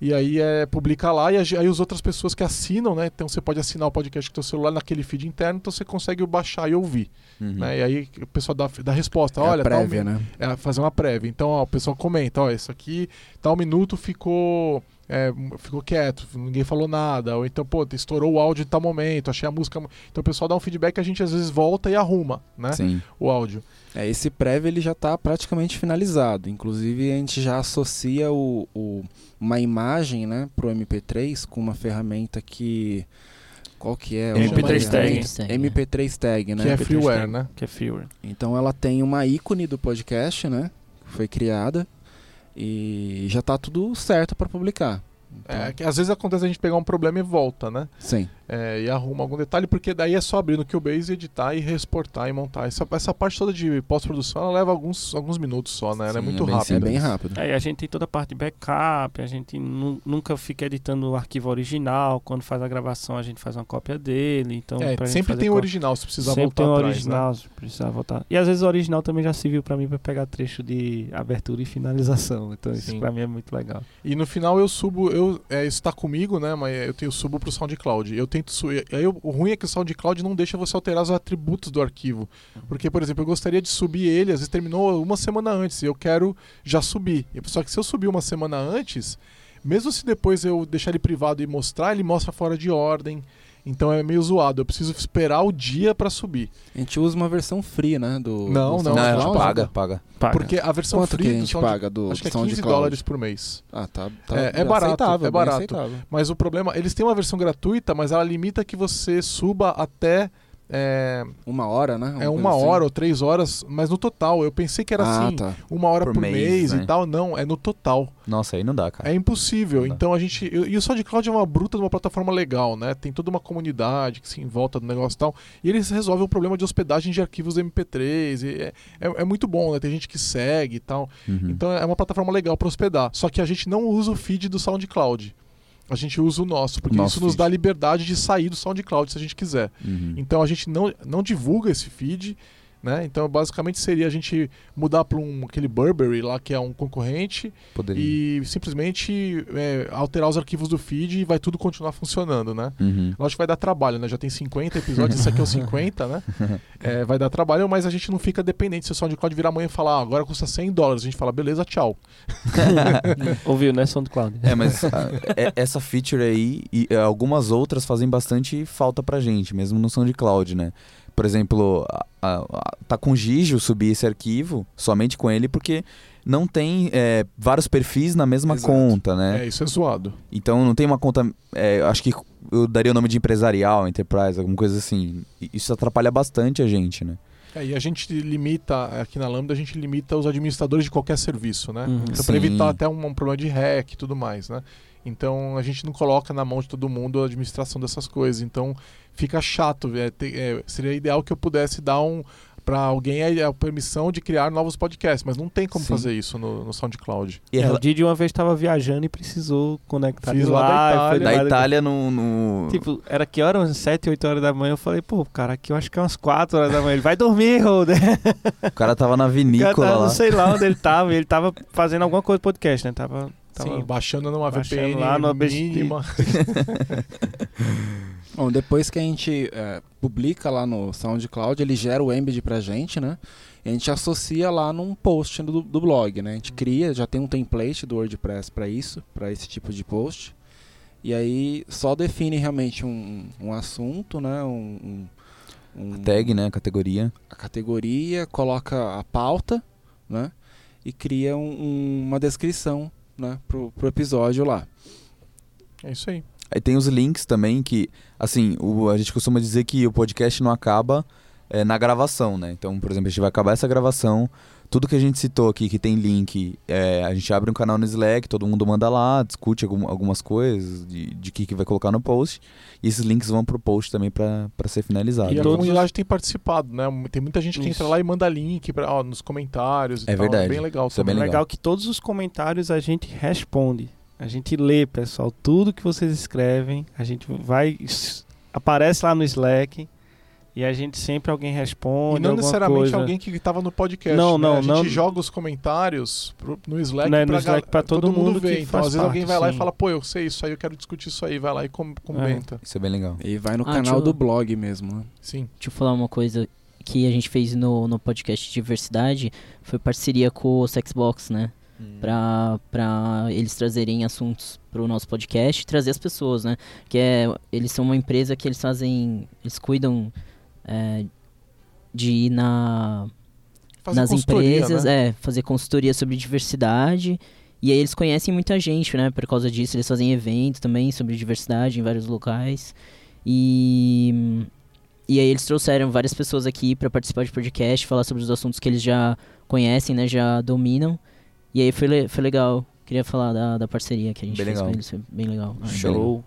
E aí é, publica lá e aí as outras pessoas que assinam, né? Então você pode assinar o podcast com o teu celular naquele feed interno, então você consegue baixar e ouvir. Uhum. Né? E aí o pessoal dá, dá resposta, É olha, prévia, né? é, fazer uma prévia. Então ó, o pessoal comenta, ó, isso aqui, tal minuto ficou é, ficou quieto, ninguém falou nada, ou então, pô, estourou o áudio em tal momento, achei a música. Então o pessoal dá um feedback, a gente às vezes volta e arruma, né? Sim. O áudio. É, esse prévio ele já está praticamente finalizado. Inclusive a gente já associa o, o- uma imagem, né, pro MP3 com uma ferramenta que qual que é? MP3 Uma- tag. MP3 tag, né? Que é MP3 freeware, tag, né? Que é freeware. Então ela tem uma ícone do podcast, né? Que foi criada e já tá tudo certo para publicar. Então, É, que às vezes acontece a gente pegar um problema e volta, né? Sim. É, e arruma algum detalhe, porque daí é só abrir no Cubase, editar e reexportar e montar. Essa, essa parte toda de pós-produção ela leva alguns, alguns minutos só, né? Ela é Sim, muito é bem rápida. É bem rápido. Aí a gente tem toda a parte de backup, a gente nu- nunca fica editando o arquivo original. Quando faz a gravação, a gente faz uma cópia dele. Então, É, pra gente sempre fazer tem o original, se precisar Sempre voltar tem o atrás, original, se precisar voltar. E às vezes o original também já serviu pra mim pra pegar trecho de abertura e finalização. Então isso Sim. pra mim é muito legal. né? E no final eu subo, eu, é, isso tá comigo, né? Mas eu tenho subo pro SoundCloud. Eu tento. Aí o ruim é que o SoundCloud não deixa você alterar os atributos do arquivo. Porque, por exemplo, eu gostaria de subir ele, às vezes terminou uma semana antes, e eu quero já subir. Só que se eu subir uma semana antes, mesmo se depois eu deixar ele privado e mostrar, ele mostra fora de ordem. Então é meio zoado. Eu preciso esperar o dia pra subir. A gente usa uma versão free, né? Do, Não, do não, Não, a gente paga, paga. Paga. Porque a versão Quanto free que a gente paga do Acho que é do 15 SoundCloud? dólares por mês. Ah, tá. tá É- é barato, aceitável, é barato. aceitável. Mas o problema, eles têm uma versão gratuita, mas ela limita que você suba até é, Uma hora, né? é coisa uma assim. hora ou três horas, mas no total. Eu pensei que era ah, assim, tá. uma hora Por por, mês, mês, né? e tal. Não, é no total. Nossa, aí não dá, cara. É impossível. Não dá. Então a gente. eu- E o SoundCloud é uma bruta de uma plataforma legal, né? Tem toda uma comunidade que se envolta do negócio e tal. E eles resolvem o problema de hospedagem de arquivos MP3. e é, é, é muito bom, né? Tem gente que segue e tal. Uhum. Então é uma plataforma legal para hospedar. Só que a gente não usa o feed do SoundCloud. A gente usa o nosso, porque Nosso isso nos feed. dá liberdade de sair do SoundCloud se a gente quiser. Uhum. Então a gente não, não divulga esse feed, né? Então basicamente seria a gente mudar para um aquele Burberry lá que é um concorrente Poderia. e simplesmente é, alterar os arquivos do feed e vai tudo continuar funcionando, né? Uhum. Lógico que vai dar trabalho, né? Já tem 50 episódios, esse aqui é o 50, né? É, vai dar trabalho, mas a gente não fica dependente. Se o SoundCloud virar amanhã e falar, ah, agora custa 100 dólares, a gente fala, beleza, tchau. Ouviu, né, SoundCloud? É, mas ah, é- essa feature aí e eh, algumas outras fazem bastante falta pra gente, mesmo no SoundCloud, né? Por exemplo, a- a- a- tá com Gijo subir esse arquivo somente com ele porque não tem eh, vários perfis na mesma Exato. conta, né? É, isso é zoado. Então não tem uma conta. é, acho que eu daria o nome de empresarial, enterprise, alguma coisa assim. Isso atrapalha bastante a gente, né? É, e a gente limita, aqui na Lambda, a gente limita os administradores de qualquer serviço, né? Uhum. Então, para evitar até um, um problema de hack e tudo mais, né? Então, a gente não coloca na mão de todo mundo a administração dessas coisas. Então, fica chato. é, ter- é, seria ideal que eu pudesse dar um para alguém a, a permissão de criar novos podcasts, mas não tem como Sim. fazer isso no, no SoundCloud. E É, a- o Didi uma vez estava viajando e precisou conectar Fiz lá da lá. foi Itália. da Itália no, no- Tipo, era que hora? Umas 7, 8 horas da manhã. Eu falei, pô, cara, aqui eu acho que é umas 4 horas da manhã. Ele vai dormir, Holder. o cara tava na O cara vinícola tava, lá. não sei lá onde ele tava. Ele tava fazendo alguma coisa podcast, né? Tava. Tava Sim, baixando numa baixando VPN lá no mínima. Bom, depois que a gente é, publica lá no SoundCloud, ele gera o embed pra gente, né? E a gente associa lá num post do, do blog, né? A gente cria, já tem um template do WordPress para isso, para esse tipo de post. E aí só define realmente um, um assunto, né? Um, um, um- Tag, né? Categoria. a categoria, coloca a pauta, né? E cria um- um- uma descrição, né? Pro, pro episódio lá. É isso aí. Aí tem os links também que, assim, o- a gente costuma dizer que o podcast não acaba é, na gravação, né? Então, por exemplo, a gente vai acabar essa gravação, tudo que a gente citou aqui que tem link, é, a gente abre um canal no Slack, todo mundo manda lá, discute algum- algumas coisas de, de que, que vai colocar no post, e esses links vão pro post também para ser finalizado. E a todos comunidade tem participado, né? Tem muita gente que Isso. entra lá e manda link pra, ó, nos comentários e É tal. verdade. É bem legal. Isso é bem legal. legal. que todos os comentários a gente responde. A gente lê, pessoal, tudo que vocês escrevem. A gente vai. Aparece lá no Slack. E a gente sempre alguém responde. E não alguma necessariamente coisa. alguém que estava no podcast. Não, né? não, A gente não. joga os comentários pro- no Slack, Né, no pra, Slack gal- pra todo mundo ver. que Então, faz às vezes alguém parte, vai lá e sim. fala, pô, eu sei isso aí, eu quero discutir isso aí, vai lá e com- comenta. Isso é bem legal. E vai no Ah, canal eu- do blog mesmo, né? Sim. Deixa eu falar uma coisa que a gente fez no, no podcast de diversidade. Foi parceria com o Sexbox, né? Pra, pra eles trazerem assuntos pro nosso podcast e trazer as pessoas, né? Que é, eles são uma empresa que eles fazem, eles cuidam é, de ir na, Fazer nas empresas, né? é, fazer consultoria sobre diversidade. E aí eles conhecem muita gente, né? Por causa disso, eles fazem eventos também sobre diversidade em vários locais. E, e aí eles trouxeram várias pessoas aqui para participar de podcast, falar sobre os assuntos que eles já conhecem, né? Já dominam. E aí foi, foi legal. Queria falar da, da parceria que a gente Bem fez legal. com eles, foi bem legal. Show.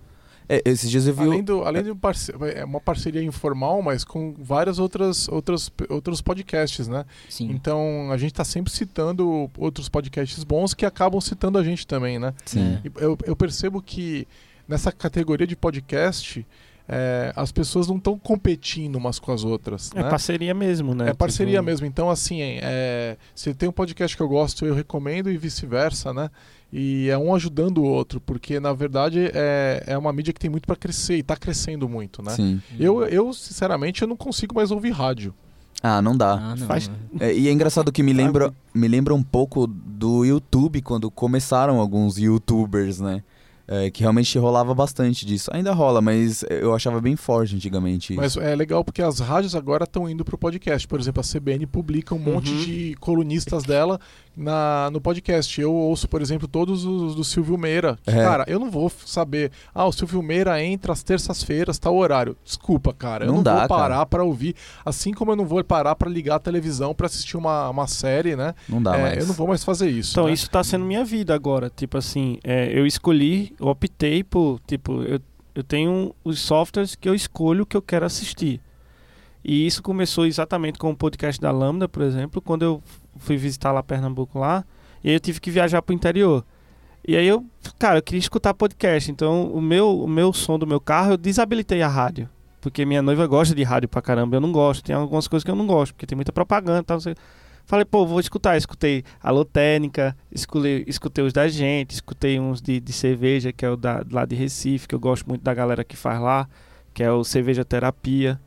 É, esses dias eu vi. Além, do, além de um parce- é uma parceria informal, mas com várias outras, outras outros podcasts, né? Sim. Então a gente está sempre citando outros podcasts bons que acabam citando a gente também, né? Sim. Eu, eu percebo que nessa categoria de podcast é, as pessoas não estão competindo umas com as outras. É né? parceria mesmo, né? É parceria Tipo, mesmo. Então, assim, é, se tem um podcast que eu gosto, eu recomendo e vice-versa, né? E é um ajudando o outro, porque na verdade é, é uma mídia que tem muito para crescer e está crescendo muito, né? Sim. Eu, eu, sinceramente, eu não consigo mais ouvir rádio. Ah, não dá. Ah, não. Faz- É, e é engraçado que me lembra, me lembra um pouco do YouTube, quando começaram alguns YouTubers, né? É, que realmente rolava bastante disso. Ainda rola, mas eu achava bem forte antigamente. Mas é legal porque as rádios agora estão indo pro podcast. Por exemplo, a CBN publica um monte Uhum. de colunistas dela na, no podcast. Eu ouço, por exemplo, todos os do Silvio Meira. Que, É. Cara, eu não vou saber. Ah, o Silvio Meira entra às terças-feiras, tal horário. Desculpa, cara. Eu Não não, dá, vou parar pra ouvir. Assim como eu não vou parar pra ligar a televisão pra assistir uma, uma série, né? não dá É, mais. Eu não vou mais fazer isso. Então, né? isso tá sendo minha vida agora. Tipo assim, é, eu escolhi, eu optei por. Tipo, eu, eu tenho os softwares que eu escolho que eu quero assistir. E isso começou exatamente com o podcast da Lambda, por exemplo, quando eu fui visitar lá Pernambuco lá, e aí eu tive que viajar pro interior. E aí eu, cara, eu queria escutar podcast. Então, o meu, o meu som do meu carro, eu desabilitei a rádio. Porque minha noiva gosta de rádio pra caramba, eu não gosto. Tem algumas coisas que eu não gosto, porque tem muita propaganda tal. não sei- Falei, pô, vou escutar. Escutei Alô Técnica, escutei, escutei os da gente, escutei uns de, de cerveja, que é o da, lá de Recife, que eu gosto muito da galera que faz lá, que é o Cerveja Terapia.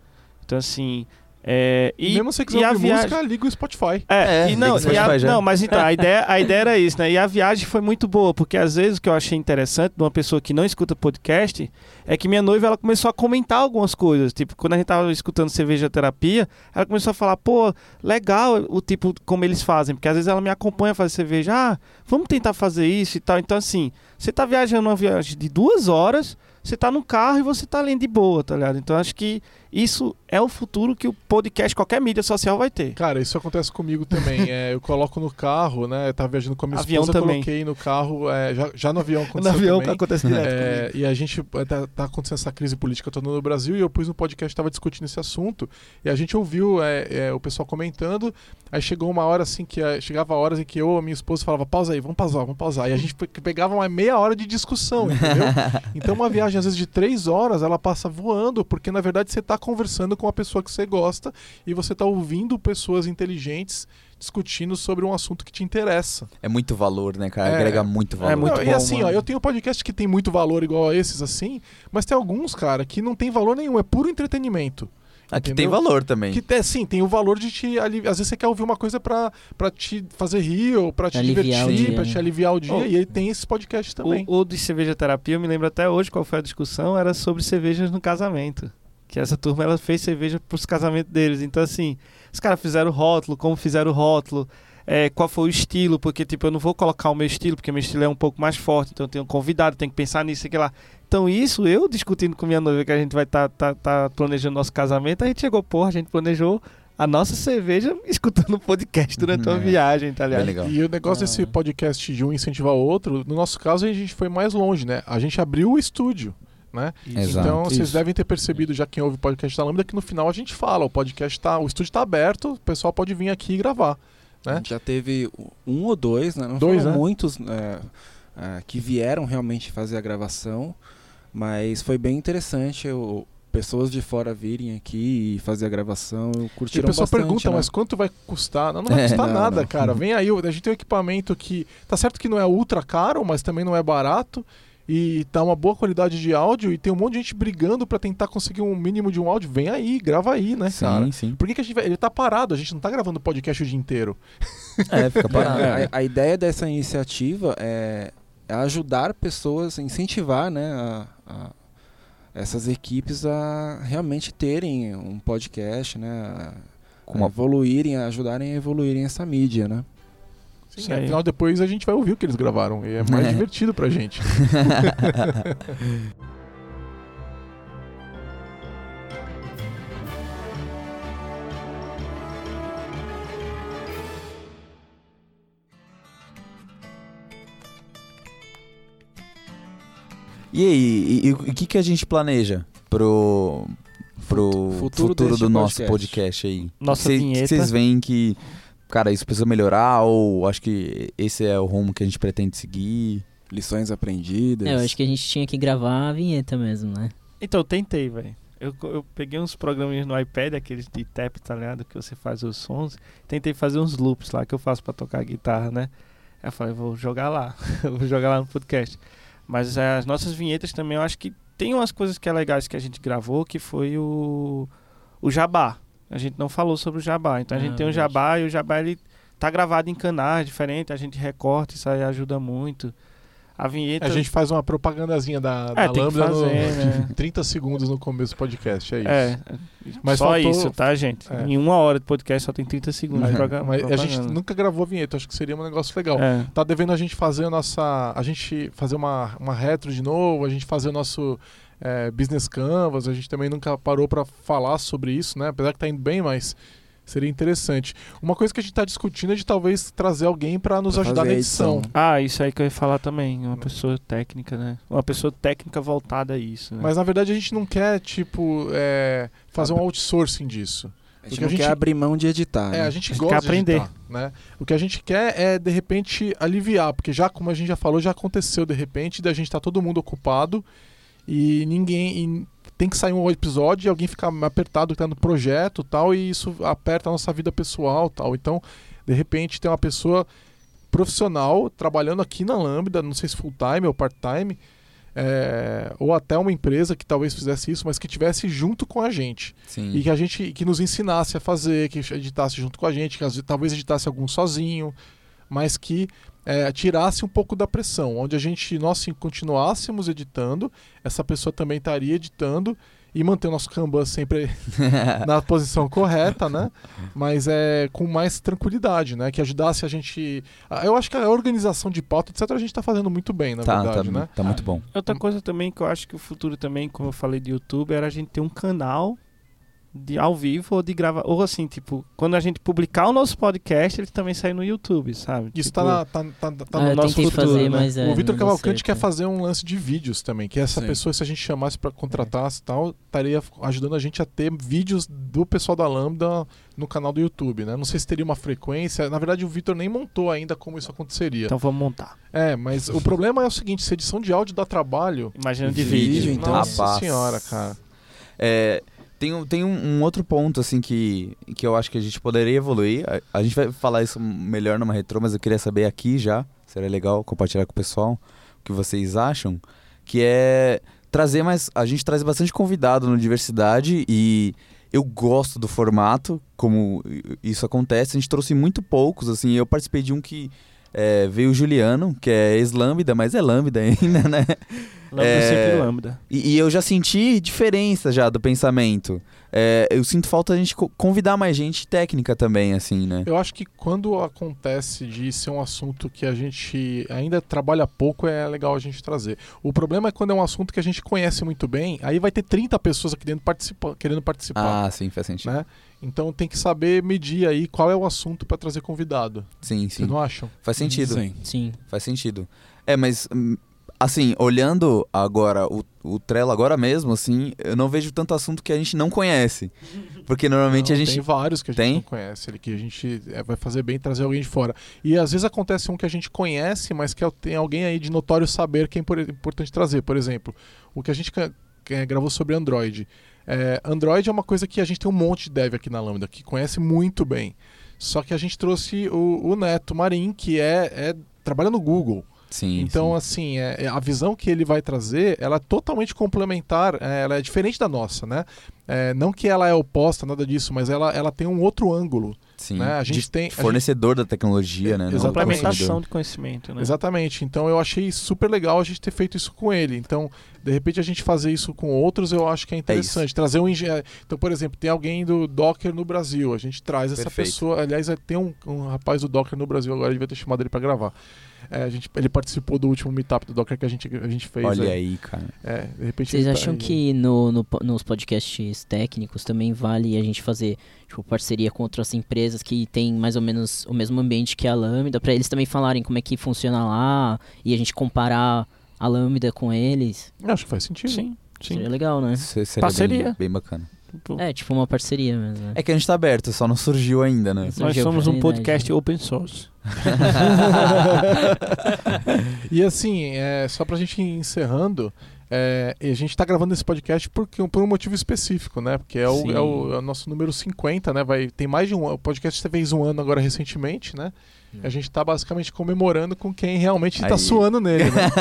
Então, assim. É, E, e, mesmo se você quiser a ouvir viagem- música, liga o Spotify. é, É, e não, e a- não, mas então, a ideia, a ideia era isso, né? E a viagem foi muito boa, porque às vezes o que eu achei interessante de uma pessoa que não escuta podcast é que minha noiva ela começou a comentar algumas coisas. Tipo, quando a gente tava escutando cerveja terapia, ela começou a falar, pô, legal o tipo como eles fazem, porque às vezes ela me acompanha a fazer cerveja, ah, vamos tentar fazer isso e tal. Então, assim, você tá viajando uma viagem de duas horas. você tá no carro e você tá lendo de boa, tá ligado? Então acho que isso é o futuro que o podcast, qualquer mídia social vai ter. Cara, isso acontece comigo também. É, eu coloco no carro, né? Eu tava viajando com a minha Avião esposa, também. coloquei no carro, é, já, já no avião aconteceu No avião também. acontece direto. É, e a gente é, tá, tá acontecendo essa crise política toda no Brasil e eu pus no podcast estava discutindo esse assunto e a gente ouviu é, é, o pessoal comentando. Aí chegou uma hora assim que chegava horas em que eu a minha esposa falava pausa aí, vamos pausar, vamos pausar. E a gente pe- pegava uma meia hora de discussão, entendeu? Então uma viagem às vezes de três horas ela passa voando porque na verdade você está conversando com a pessoa que você gosta e você está ouvindo pessoas inteligentes discutindo sobre um assunto que te interessa. É muito valor, né, cara? É. Agrega muito valor. muito Não, e bom, assim, ó, mano. eu tenho podcast que tem muito valor igual a esses, assim, mas tem alguns, cara, que não tem valor nenhum, é puro entretenimento. Aqui entendeu? tem valor também. Que é, sim, tem o valor de te aliviar. Às vezes você quer ouvir uma coisa pra, pra te fazer rir ou pra te Aliviar divertir, dia, pra né? te aliviar o dia. Oh. E aí tem esse podcast também. O, o de cerveja terapia, eu me lembro até hoje qual foi a discussão, era sobre cervejas no casamento. Que essa turma ela fez cerveja pros casamentos deles. Então, assim, os caras fizeram o rótulo, como fizeram o rótulo, é, qual foi o estilo, porque, tipo, eu não vou colocar o meu estilo, porque meu estilo é um pouco mais forte, então eu tenho um convidado, tenho que pensar nisso e que lá. Então, isso, eu discutindo com minha noiva que a gente vai estar tá, tá, tá planejando nosso casamento, a gente chegou, porra, a gente planejou a nossa cerveja escutando o podcast durante uma É. viagem, tá ligado? legal. E o negócio Ah. desse podcast de um incentivar o outro, no nosso caso a gente foi mais longe, né? A gente abriu o estúdio, né? Exato. Então vocês Isso. devem ter percebido, já quem ouve o podcast da Lambda, que no final a gente fala, o podcast tá, o estúdio tá aberto, o pessoal pode vir aqui e gravar. A né? gente já teve um ou dois, né? Não Dois, foram né? muitos é, é, que vieram realmente fazer a gravação, mas foi bem interessante o- pessoas de fora virem aqui e fazer a gravação. E Curtiram a pessoa bastante, pergunta, né? mas quanto vai custar? Não, não vai É, custar não, nada, não. cara. Vem aí, a gente tem um equipamento que. Tá certo que não é ultra caro, mas também não é barato. E tá uma boa qualidade de áudio. E tem um monte de gente brigando pra tentar conseguir um mínimo de um áudio. Vem aí, grava aí, né, cara? Sim, sim. Por que, que a gente vai. Ele tá parado, a gente não tá gravando podcast o dia inteiro. É, fica parado. É, a, a ideia dessa iniciativa é, é ajudar pessoas, incentivar né, a- a- essas equipes a realmente terem um podcast, né, a, Com a evoluírem, a ajudarem a evoluírem essa mídia, né? Sim, aí. afinal, depois a gente vai ouvir o que eles gravaram. E é mais É. divertido pra gente. E aí, o que, que a gente planeja pro, pro Futuro futuro, do nosso podcast. podcast aí? Nossa Cê- vinheta. Vocês veem que, cara, isso precisa melhorar ou acho que esse é o rumo que a gente pretende seguir? Lições aprendidas. É, eu acho que a gente tinha que gravar a vinheta mesmo, né? Então, eu tentei, velho. Eu, eu peguei uns programinhas no iPad, aqueles de tap, tá ligado? Que você faz os sons. Tentei fazer uns loops lá que eu faço pra tocar guitarra, né? Aí eu falei, vou jogar lá. Vou jogar lá no podcast. Mas é, as nossas vinhetas também, eu acho que tem umas coisas que é legais que a gente gravou, que foi o, o Jabá. A gente não falou sobre o Jabá. Então a gente Ah, tem o. Jabá e o Jabá ele tá gravado em canais diferentes, a gente recorta, isso aí ajuda muito. A vinheta. A gente faz uma propagandazinha da, da É, tem que Lambda no- fazer, né? de 30 segundos no começo do podcast. É isso. É, Mas só faltou- isso, tá, gente? É. Em uma hora de podcast só tem 30 segundos. Mas, pra gra- mas a gente nunca gravou a vinheta, acho que seria um negócio legal. É. Tá devendo a gente fazer a nossa. A gente fazer uma, uma retro de novo, a gente fazer o nosso é, business canvas, a gente também nunca parou pra falar sobre isso, né? Apesar que tá indo bem, mas seria interessante. Uma coisa que a gente tá discutindo é de talvez trazer alguém pra nos Pra ajudar na edição. edição. Ah, isso aí que eu ia falar também. Uma pessoa técnica, né? Uma pessoa técnica voltada a isso. Né? Mas na verdade a gente não quer, tipo, é, fazer um outsourcing disso. A gente Porque não a gente- quer abrir mão de editar. É, né? a gente A gente gosta quer de aprender. editar, né? O que a gente quer é, de repente, aliviar, porque já, como a gente já falou, já aconteceu de repente, da gente tá todo mundo ocupado e ninguém. e tem que sair um episódio e alguém fica apertado que tá no projeto e tal, e isso aperta a nossa vida pessoal tal. Então, de repente, tem uma pessoa profissional trabalhando aqui na Lambda, não sei se full time ou part-time. é, ou até uma empresa que talvez fizesse isso, mas que tivesse junto com a gente Sim. e que a gente que nos ensinasse a fazer, que editasse junto com a gente, que às talvez editasse algum sozinho, mas que é, tirasse um pouco da pressão, onde a gente nós sim, continuássemos editando, essa pessoa também estaria editando e manter o nosso Kanban sempre na posição correta, né? Mas é com mais tranquilidade, né? Que ajudasse a gente. Eu acho que a organização de pauta, etc., a gente tá fazendo muito bem, na tá, verdade, tá, né? tá muito bom. Outra coisa também que eu acho que o futuro também, como eu falei de YouTube, era a gente ter um canal de ao vivo ou de gravar. Ou assim, tipo, quando a gente publicar o nosso podcast, ele também sai no YouTube, sabe? Isso tipo, tá, na, tá, tá, tá Ah, no eu nosso futuro, fazer, né? mas é, o Vitor Cavalcante quer fazer um lance de vídeos também, que essa Sim. pessoa, se a gente chamasse pra contratar e tal, estaria ajudando a gente a ter vídeos do pessoal da Lambda no canal do YouTube, né? Não sei se teria uma frequência. Na verdade, o Vitor nem montou ainda como isso aconteceria. Então vamos montar. É, mas o problema é o seguinte, se a edição de áudio dá trabalho... Imagina de Vídeo, vídeo. então. Nossa Rapaz. senhora, cara. É, tem um, tem um, um outro ponto, assim, que, que eu acho que a gente poderia evoluir. A, a gente vai falar isso melhor numa retrô, mas eu queria saber aqui já. Seria legal compartilhar com o pessoal o que vocês acham. Que é trazer mais. A gente traz bastante convidado no Diversidade e eu gosto do formato, como isso acontece. A gente trouxe muito poucos, assim. Eu participei de um que é, veio o Juliano, que é ex-lambda, mas é lambda ainda, né? Lambda É, sempre lambda. E, e eu já senti diferença já do pensamento. É, eu sinto falta a gente co- convidar mais gente técnica também, assim, né? Eu acho que quando acontece de ser um assunto que a gente ainda trabalha pouco, é legal a gente trazer. O problema é quando é um assunto que a gente conhece muito bem, aí vai ter 30 pessoas aqui dentro participa querendo participar. Ah, sim, faz sentido. Né? Então tem que saber medir aí qual é o assunto para trazer convidado. Sim, Vocês sim. não acham? Faz sentido. Sim. Sim. Faz sentido. É, mas hum, assim, olhando agora o, o Trello agora mesmo, assim, eu não vejo tanto assunto que a gente não conhece. Porque normalmente Não, a gente. Tem vários que a gente Tem? não conhece, que a gente é, vai fazer bem trazer alguém de fora. E às vezes acontece um que a gente conhece, mas que é- tem alguém aí de notório saber que é impor- importante trazer. Por exemplo, o que a gente é, gravou sobre Android. É, Android é uma coisa que a gente tem um monte de dev aqui na Lambda, que conhece muito bem. Só que a gente trouxe o, o Neto Marim, que é, é trabalha no Google. Sim. Então, sim. assim, é, é- a visão que ele vai trazer, ela é totalmente complementar, é, ela é diferente da nossa, né? É, não que ela é oposta, nada disso, mas ela, ela tem um outro ângulo, sim. né? A gente De tem... a gente- fornecedor da tecnologia, né? do Exatamente. Complementação de conhecimento, né? Exatamente. Então, eu achei super legal a gente ter feito isso com ele. Então, de repente, a gente fazer isso com outros, eu acho que é interessante. Trazer um engenheiro... Então, por exemplo, tem alguém do Docker no Brasil, a gente traz essa Perfeito. pessoa... Aliás, tem um, um rapaz do Docker no Brasil agora, a gente vai ter chamado ele para gravar. É, a gente, ele participou do último meetup do Docker que a gente, a gente fez. Olha aí. aí, cara. É, de repente Vocês tá acham aí. que no, no nos podcasts técnicos também vale a gente fazer tipo, parceria com outras empresas que tem mais ou menos o mesmo ambiente que a Lambda, pra eles também falarem como é que funciona lá e a gente comparar a Lambda com eles? Acho que faz sentido. Sim, sim. Seria legal, né? Se- seria Parceria. Bem, bem bacana. Tipo, É, tipo uma parceria mesmo. né? É que a gente tá aberto, só não surgiu ainda, né? Nós surgiu a somos um oportunidade. podcast open source. E assim, é, só pra gente ir encerrando, é, e a gente tá gravando esse podcast porque, por um motivo específico, né? Porque é o, é o, é o nosso número 50, né? Vai, tem mais de um ano. O podcast fez um ano agora recentemente, né? A gente tá basicamente comemorando com quem realmente tá Aí. suando nele, né?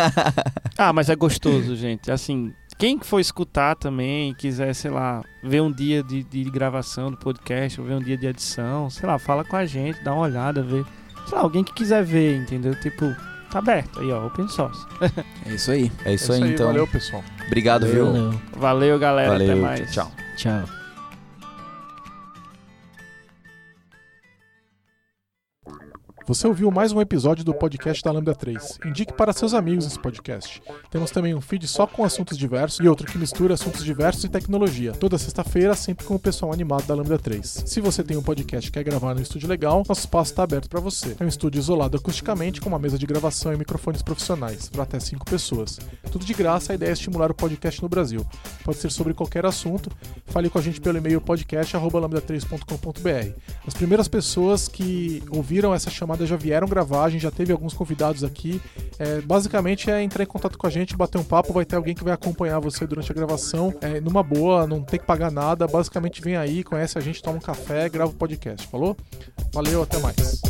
Ah, mas é gostoso, gente. Assim, quem for escutar também, quiser, sei lá, ver um dia de, de gravação do podcast, ou ver um dia de edição, sei lá, fala com a gente, dá uma olhada, vê. Sei lá, alguém que quiser ver, entendeu? Tipo, tá aberto aí, ó, open source. É isso aí. É isso É aí, então. Valeu, pessoal. Obrigado, viu? Valeu. Valeu, galera. Valeu, até mais. tchau. Tchau. Você ouviu mais um episódio do podcast da Lambda 3. Indique para seus amigos esse podcast. Temos também um feed só com assuntos diversos e outro que mistura assuntos diversos e tecnologia. Toda sexta-feira, sempre com o pessoal animado da Lambda 3. Se você tem um podcast e quer gravar no estúdio legal, nosso espaço está aberto para você. É um estúdio isolado acusticamente, com uma mesa de gravação e microfones profissionais, para até 5 pessoas. Tudo de graça, a ideia é estimular o podcast no Brasil. Pode ser sobre qualquer assunto. Fale com a gente pelo e-mail podcast.lambda3.com.br. As primeiras pessoas que ouviram essa chamada já vieram gravar, a gente já teve alguns convidados aqui. É, basicamente é entrar em contato com a gente, bater um papo, vai ter alguém que vai acompanhar você durante a gravação, é, numa boa, não tem que pagar nada. Basicamente vem aí, conhece a gente, toma um café, grava o podcast. Falou? Valeu, até mais.